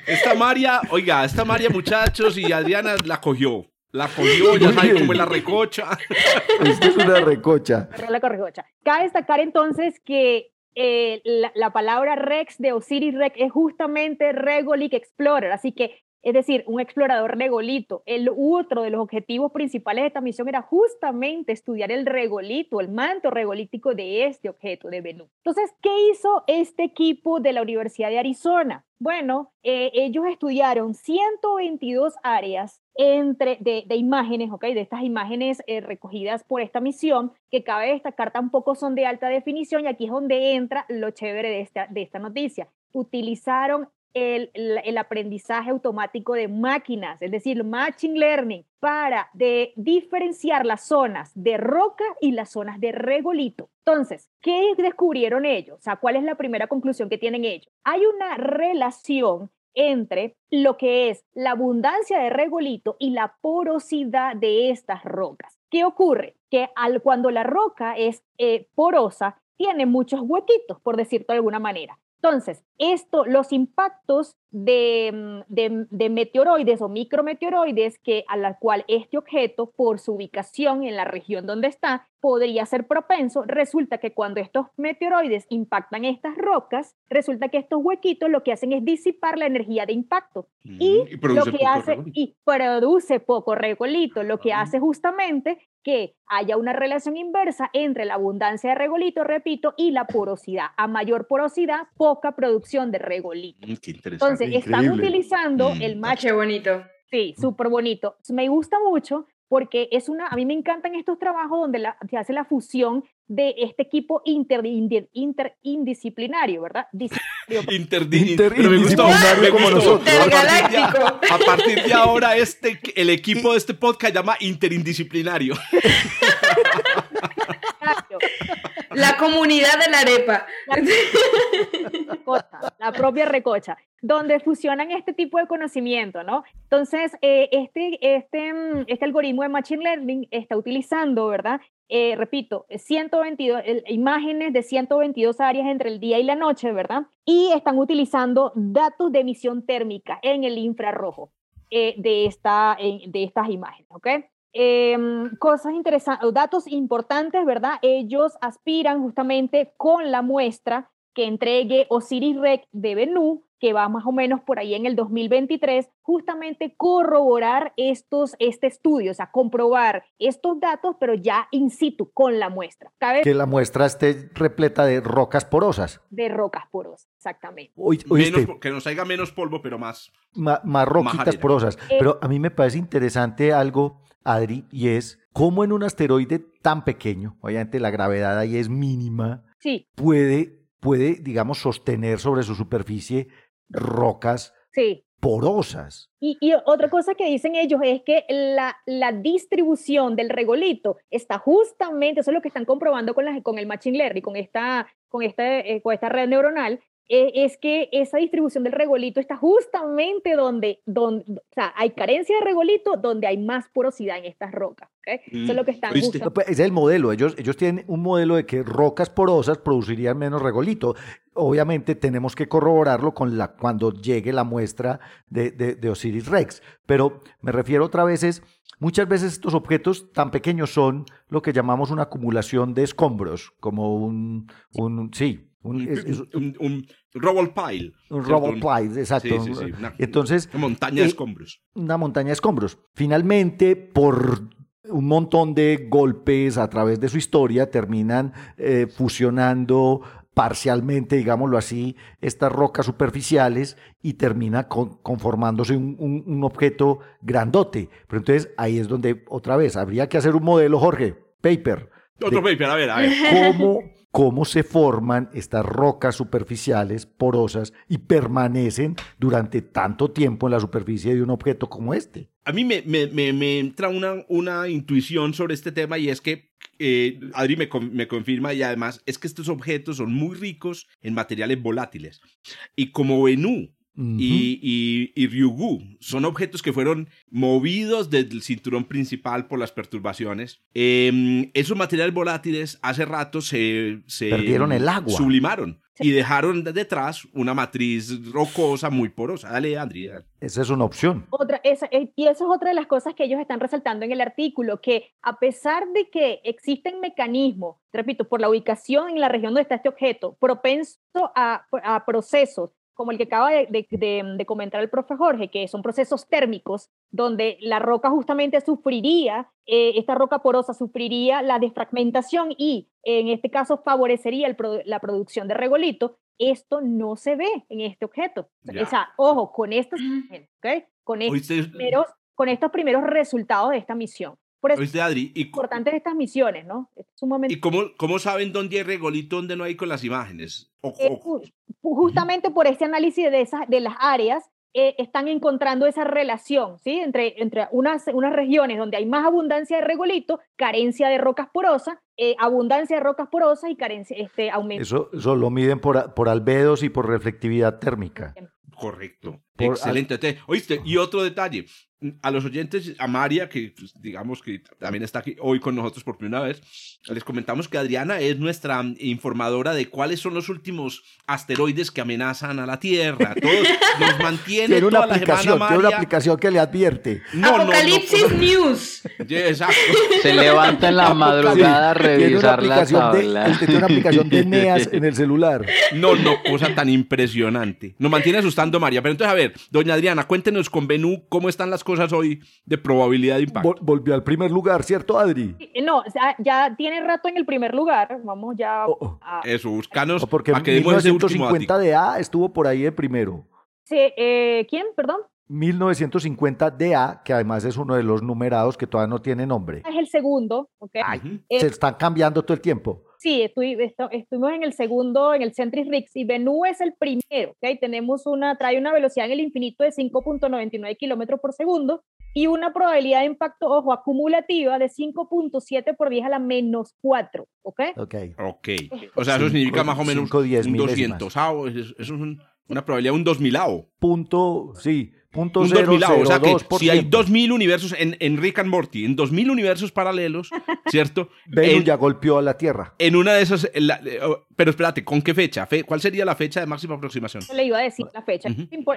esta María, oiga, esta María, muchachos, y Adriana la cogió. La cogió, ya saben cómo es la recocha. Esto es una recocha. La recocha. Cabe destacar entonces que eh, la, la, palabra Rex de Osiris Rex es justamente Regolic Explorer, así que es decir, un explorador regolito. El otro de los objetivos principales de esta misión era justamente estudiar el regolito, el manto regolítico de este objeto de Bennu. Entonces, ¿qué hizo este equipo de la Universidad de Arizona? Bueno, eh, ellos estudiaron 122 áreas entre, de, imágenes, ¿ok? De estas imágenes eh, recogidas por esta misión, que cabe destacar tampoco son de alta definición y aquí es donde entra lo chévere de esta, de esta noticia. Utilizaron el, aprendizaje automático de máquinas, es decir, Machine Learning, para de diferenciar las zonas de roca y las zonas de regolito. Entonces, ¿qué descubrieron ellos? O sea, ¿cuál es la primera conclusión que tienen ellos? Hay una relación entre lo que es la abundancia de regolito y la porosidad de estas rocas. ¿Qué ocurre? Que al, cuando la roca es eh, porosa, tiene muchos huequitos, por decirlo de alguna manera. Entonces, esto, los impactos mm, de, meteoroides o micrometeoroides que a la cual este objeto, por su ubicación en la región donde está, podría ser propenso, resulta que cuando estos meteoroides impactan estas rocas, resulta que estos huequitos lo que hacen es disipar la energía de impacto. Mm, y, lo que hace y produce poco regolito, lo que hace justamente que haya una relación inversa entre la abundancia de regolito, repito, y la porosidad. A mayor porosidad, poca producción de regolito. Mm, Entonces, están utilizando el match. Qué bonito. Sí, súper bonito. Me gusta mucho porque es una, a mí me encantan estos trabajos donde se hace la fusión de este equipo inter, interdisciplinario, ¿verdad? interdisciplinario como nosotros. A partir, de, ahora, este, el equipo de este podcast llama interindisciplinario. La comunidad de la arepa. La, propia recocha, donde fusionan este tipo de conocimiento, ¿no? Entonces, eh, este, este, mm, este algoritmo de Machine Learning está utilizando, ¿verdad? Eh, repito, 122, imágenes de 122 áreas entre el día y la noche, ¿verdad? Y están utilizando datos de emisión térmica en el infrarrojo eh, de, esta, de estas imágenes, ¿ok? Em, cosas interesantes, datos importantes, ¿verdad? Ellos aspiran justamente con la muestra que entregue Osiris Rex de Benú, que va más o menos por ahí en el 2023, justamente corroborar estos, este estudio, o sea, comprobar estos datos, pero ya in situ, con la muestra. Que la muestra esté repleta de rocas porosas. De rocas porosas, exactamente. que nos haya menos polvo, pero más. más roquitas porosas. Eh, pero a mí me parece interesante algo Adri, y es cómo en un asteroide tan pequeño, obviamente la gravedad ahí es mínima, sí. puede, puede, digamos, sostener sobre su superficie rocas sí. porosas. Y, otra cosa que dicen ellos es que la, la, distribución del regolito está justamente, eso es lo que están comprobando con, la, con el Machine Learning, con esta, con, este, con esta red neuronal, es que esa distribución del regolito está justamente donde, donde o sea, hay carencia de regolito, donde hay más porosidad en estas rocas. Eso es lo que están buscando. Pues, es el modelo. Ellos, ellos tienen un modelo de que rocas porosas producirían menos regolito. Obviamente tenemos que corroborarlo con la, cuando llegue la muestra de, de, Osiris Rex. Pero me refiero otra vez es, muchas veces estos objetos tan pequeños son lo que llamamos una acumulación de escombros, como un, un sí, un, un, rubble pile. Un rubble pile, exacto. Una, Entonces, una montaña de eh, escombros. Una montaña de escombros. Finalmente, por un montón de golpes a través de su historia, terminan eh, fusionando parcialmente, digámoslo así, estas rocas superficiales y termina conformándose un, un, objeto grandote. Pero entonces ahí es donde otra vez habría que hacer un modelo, Jorge, paper. Otro paper, a ver, a ver. ¿Cómo cómo se forman estas rocas superficiales porosas y permanecen durante tanto tiempo en la superficie de un objeto como este. A mí me, me, entra una, una, intuición sobre este tema y es que eh, Adri me, me, confirma y además es que estos objetos son muy ricos en materiales volátiles. Y como Y, y, Ryugu. Son objetos que fueron movidos desde el cinturón principal por las perturbaciones. Em, esos materiales volátiles hace rato se, se perdieron el agua. Sublimaron. Y dejaron detrás una matriz rocosa muy porosa. Dale, Andrea. Esa es una opción. Otra, esa, eh, y eso es otra de las cosas que ellos están resaltando en el artículo, que a pesar de que existen mecanismos, repito, por la ubicación en la región donde está este objeto, propenso a, a procesos como el que acaba de, comentar el profe Jorge, que son procesos térmicos, donde la roca justamente sufriría, eh, esta roca porosa sufriría la desfragmentación y en este caso favorecería la producción de regolito. Esto no se ve en este objeto. O sea, ojo, con estos, con, estos primeros, con estos primeros resultados de esta misión. Por eso es Adri, y, importantes estas misiones, ¿no? Es ¿Y cómo, cómo saben dónde hay regolito, dónde no hay con las imágenes? Eh, justamente por este análisis de, esas, de las áreas, eh, están encontrando esa relación, ¿sí? Entre, entre unas, unas regiones donde hay más abundancia de regolito, carencia de rocas porosas, eh, abundancia de rocas porosas y carencia, este aumento. Eso, eso lo miden por, por albedos y por reflectividad térmica. Correcto. Excelente. Oíste, y otro detalle, a los oyentes, a María, que pues, digamos que también está aquí hoy con nosotros por primera vez, les comentamos que Adriana es nuestra informadora de cuáles son los últimos asteroides que amenazan a la Tierra. Todos nos mantiene tiene una aplicación, Tiene una aplicación que le advierte. Apocalipsis News. exacto. Se levanta en la madrugada a revisar la tabla. tiene una aplicación de NEAS en el celular. No, no, cosa tan impresionante. Nos mantiene asustando María. Pero entonces, a ver, doña Adriana, cuéntenos con Benú cómo están las cosas hoy de probabilidad de impacto. volvió al primer lugar, ¿cierto, Adri? No, ya tiene rato en el primer lugar. Vamos ya oh, oh. a... Eso, buscanos. porque en 1950 de A estuvo por ahí el primero. Sí, eh, ¿quién? Perdón. 1950 DA, que además es uno de los numerados que todavía no tiene nombre. Es el segundo. Okay. se están cambiando todo el tiempo. Sí, estuvimos en el segundo, en el Centris Rix, y Bennu es el primero, ¿ok? Tenemos una, trae una velocidad en el infinito de 5.99 kilómetros por segundo, y una probabilidad de impacto, ojo, acumulativa de 5.7 por 10 a la menos 4, ¿ok? Ok. Ok. O sea, eso significa más o menos cinco, diez un milésimas. 200. Eso es un- una probabilidad de un 2000 Punto, sí, punto Un cero 2000 O sea que si hay ciento. 2000 universos en, en Rick and Morty, en 2000 universos paralelos, ¿cierto? Venus en, ya golpeó a la Tierra. en una de esas. en la- eh, oh, pero espérate, ¿con qué fecha? Fe- ¿Cuál sería la fecha de máxima aproximación? le iba a decir la fecha.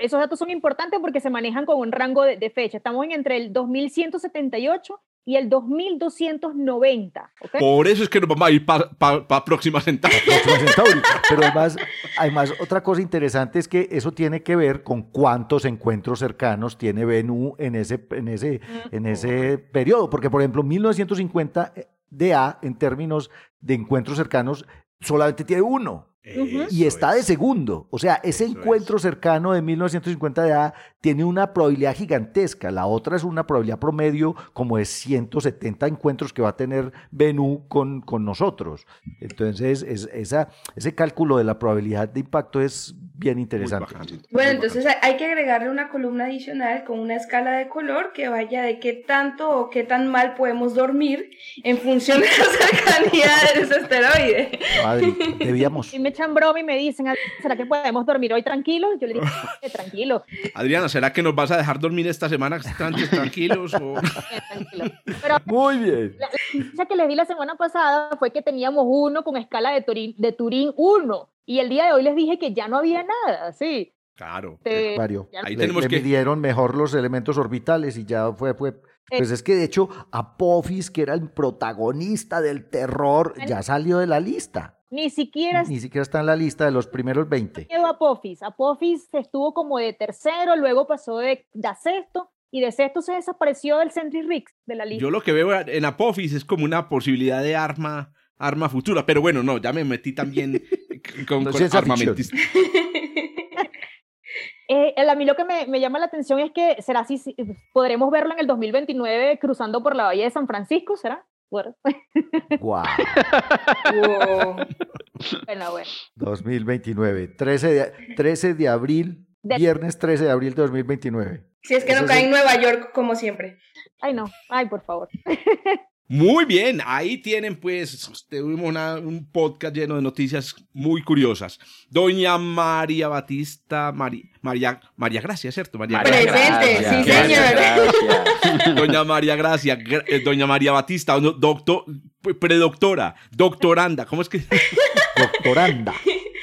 Esos datos son importantes porque se manejan con un rango de, de fecha. Estamos en entre el 2178 y el 2290, ¿ok? Por eso es que nos vamos a ir para Próxima Centauri. Próxima Centauri. Pero además, además, otra cosa interesante es que eso tiene que ver con cuántos encuentros cercanos tiene Venus en ese, en ese, en ese periodo. Porque, por ejemplo, 1950 DA, en términos de encuentros cercanos, solamente tiene uno. y está de segundo. O sea, ese Eso encuentro cercano de 1950 de A tiene una probabilidad gigantesca. La otra es una probabilidad promedio como de 170 encuentros que va a tener Venus con, con nosotros. Entonces, es, esa, ese cálculo de la probabilidad de impacto es bien interesante. Bueno, entonces hay- hay que agregarle una columna adicional con una escala de color que vaya de qué tanto o qué tan mal podemos dormir en función de la cercanía de ese asteroide. Adri, debíamos. Y me echan broma y me dicen, "Ah, ¿será que podemos dormir hoy tranquilos? Yo le digo, "Eh, tranquilo, Adriana, ¿será que nos vas a dejar dormir esta semana tran- tranquilos? o- tranquilo. Pero Muy bien. la noticia que les di la semana pasada fue que teníamos uno con escala de Turín, de Turín 1. Y el día de hoy les dije que ya no había nada, sí. Claro. Te- Mario, Ahí le, tenemos le que- midieron mejor los elementos orbitales y ya fue, fue. Pues es que de hecho Apophis, que era el protagonista del terror, ya salió de la lista. Ni siquiera Ni siquiera está en la lista de los primeros 20. quedó Apophis. Apophis estuvo como de tercero, luego pasó de, de a sexto, y de sexto se desapareció del Century Rix de la lista. Yo lo que veo en Apophis es como una posibilidad de arma, arma futura. Pero bueno, no, ya me metí también con, No, con armamentista. Eh, el- a mí lo que me, me llama la atención es que será así, si- podremos verlo en el 2029 cruzando por la bahía de San Francisco, ¿será? Bueno, Guau. Wow. bueno, bueno. 2029. 13 de, 13 de abril, De- viernes 13 de abril de 2029. Si es que no Ese cae es en Nueva York como siempre. Ay, no, ay, por favor. Muy bien, ahí tienen pues, tuvimos una- un podcast lleno de noticias muy curiosas. Doña María Batista, Mari- María, María Gracia, ¿cierto? María María Presente, Gracia. sí, señor. Doña María Gracia, gra- eh, Doña María Batista, doctor, predoctora, doctoranda, ¿cómo es que? Doctoranda.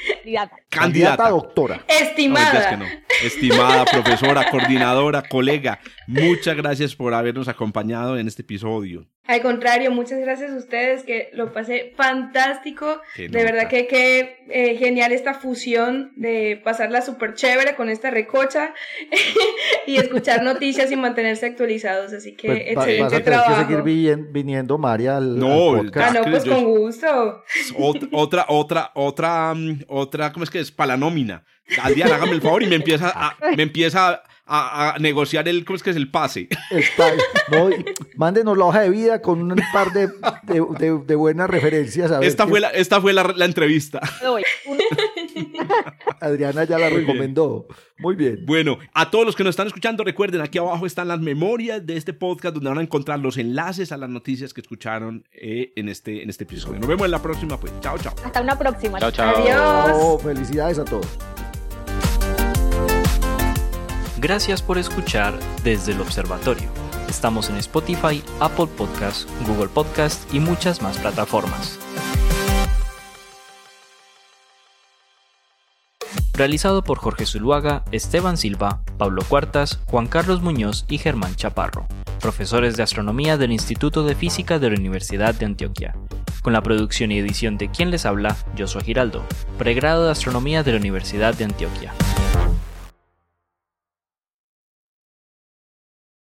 Candidata. Candidata. doctora. Estimada. que no. Estimada profesora, coordinadora, colega, muchas gracias por habernos acompañado en este episodio. Al contrario, muchas gracias a ustedes, que lo pasé fantástico. Qué De verdad que, que eh, genial esta fusión de pasarla súper chévere con esta recocha y escuchar noticias y mantenerse actualizados. Así que Pues va- vas excelente a tener que trabajo. seguir vien- viniendo, María, al, No, al Ah, podcast. no, pues Yo- con gusto. Ot- otra, otra, otra, mm, otra, ¿cómo es que es? Para Adrián, hágame el favor y me empieza a, me empieza a, a negociar el, ¿cómo es que es? El pase. Está- no, y mándenos la hoja de vida con un par de, de, de- de buenas referencias. A ver Esta qué- fue la, esta fue la, la entrevista. Adriana ya la recomendó. Muy bien. Bueno, a todos los que nos están escuchando, recuerden, aquí abajo están las memorias de este podcast donde van a encontrar los enlaces a las noticias que escucharon eh, en, este, en este episodio. Nos vemos en la próxima, pues. Chao, chao. Hasta una próxima. Chao, chao. Adiós. Oh, felicidades a todos. Gracias por escuchar desde el observatorio. Estamos en Spotify, Apple Podcast, Google Podcast y muchas más plataformas. Realizado por Jorge Zuluaga, Esteban Silva, Pablo Cuartas, Juan Carlos Muñoz y Germán Chaparro, profesores de astronomía del Instituto de Física de la Universidad de Antioquia. Con la producción y edición de quien les habla, Josué Giraldo, pregrado de astronomía de la Universidad de Antioquia.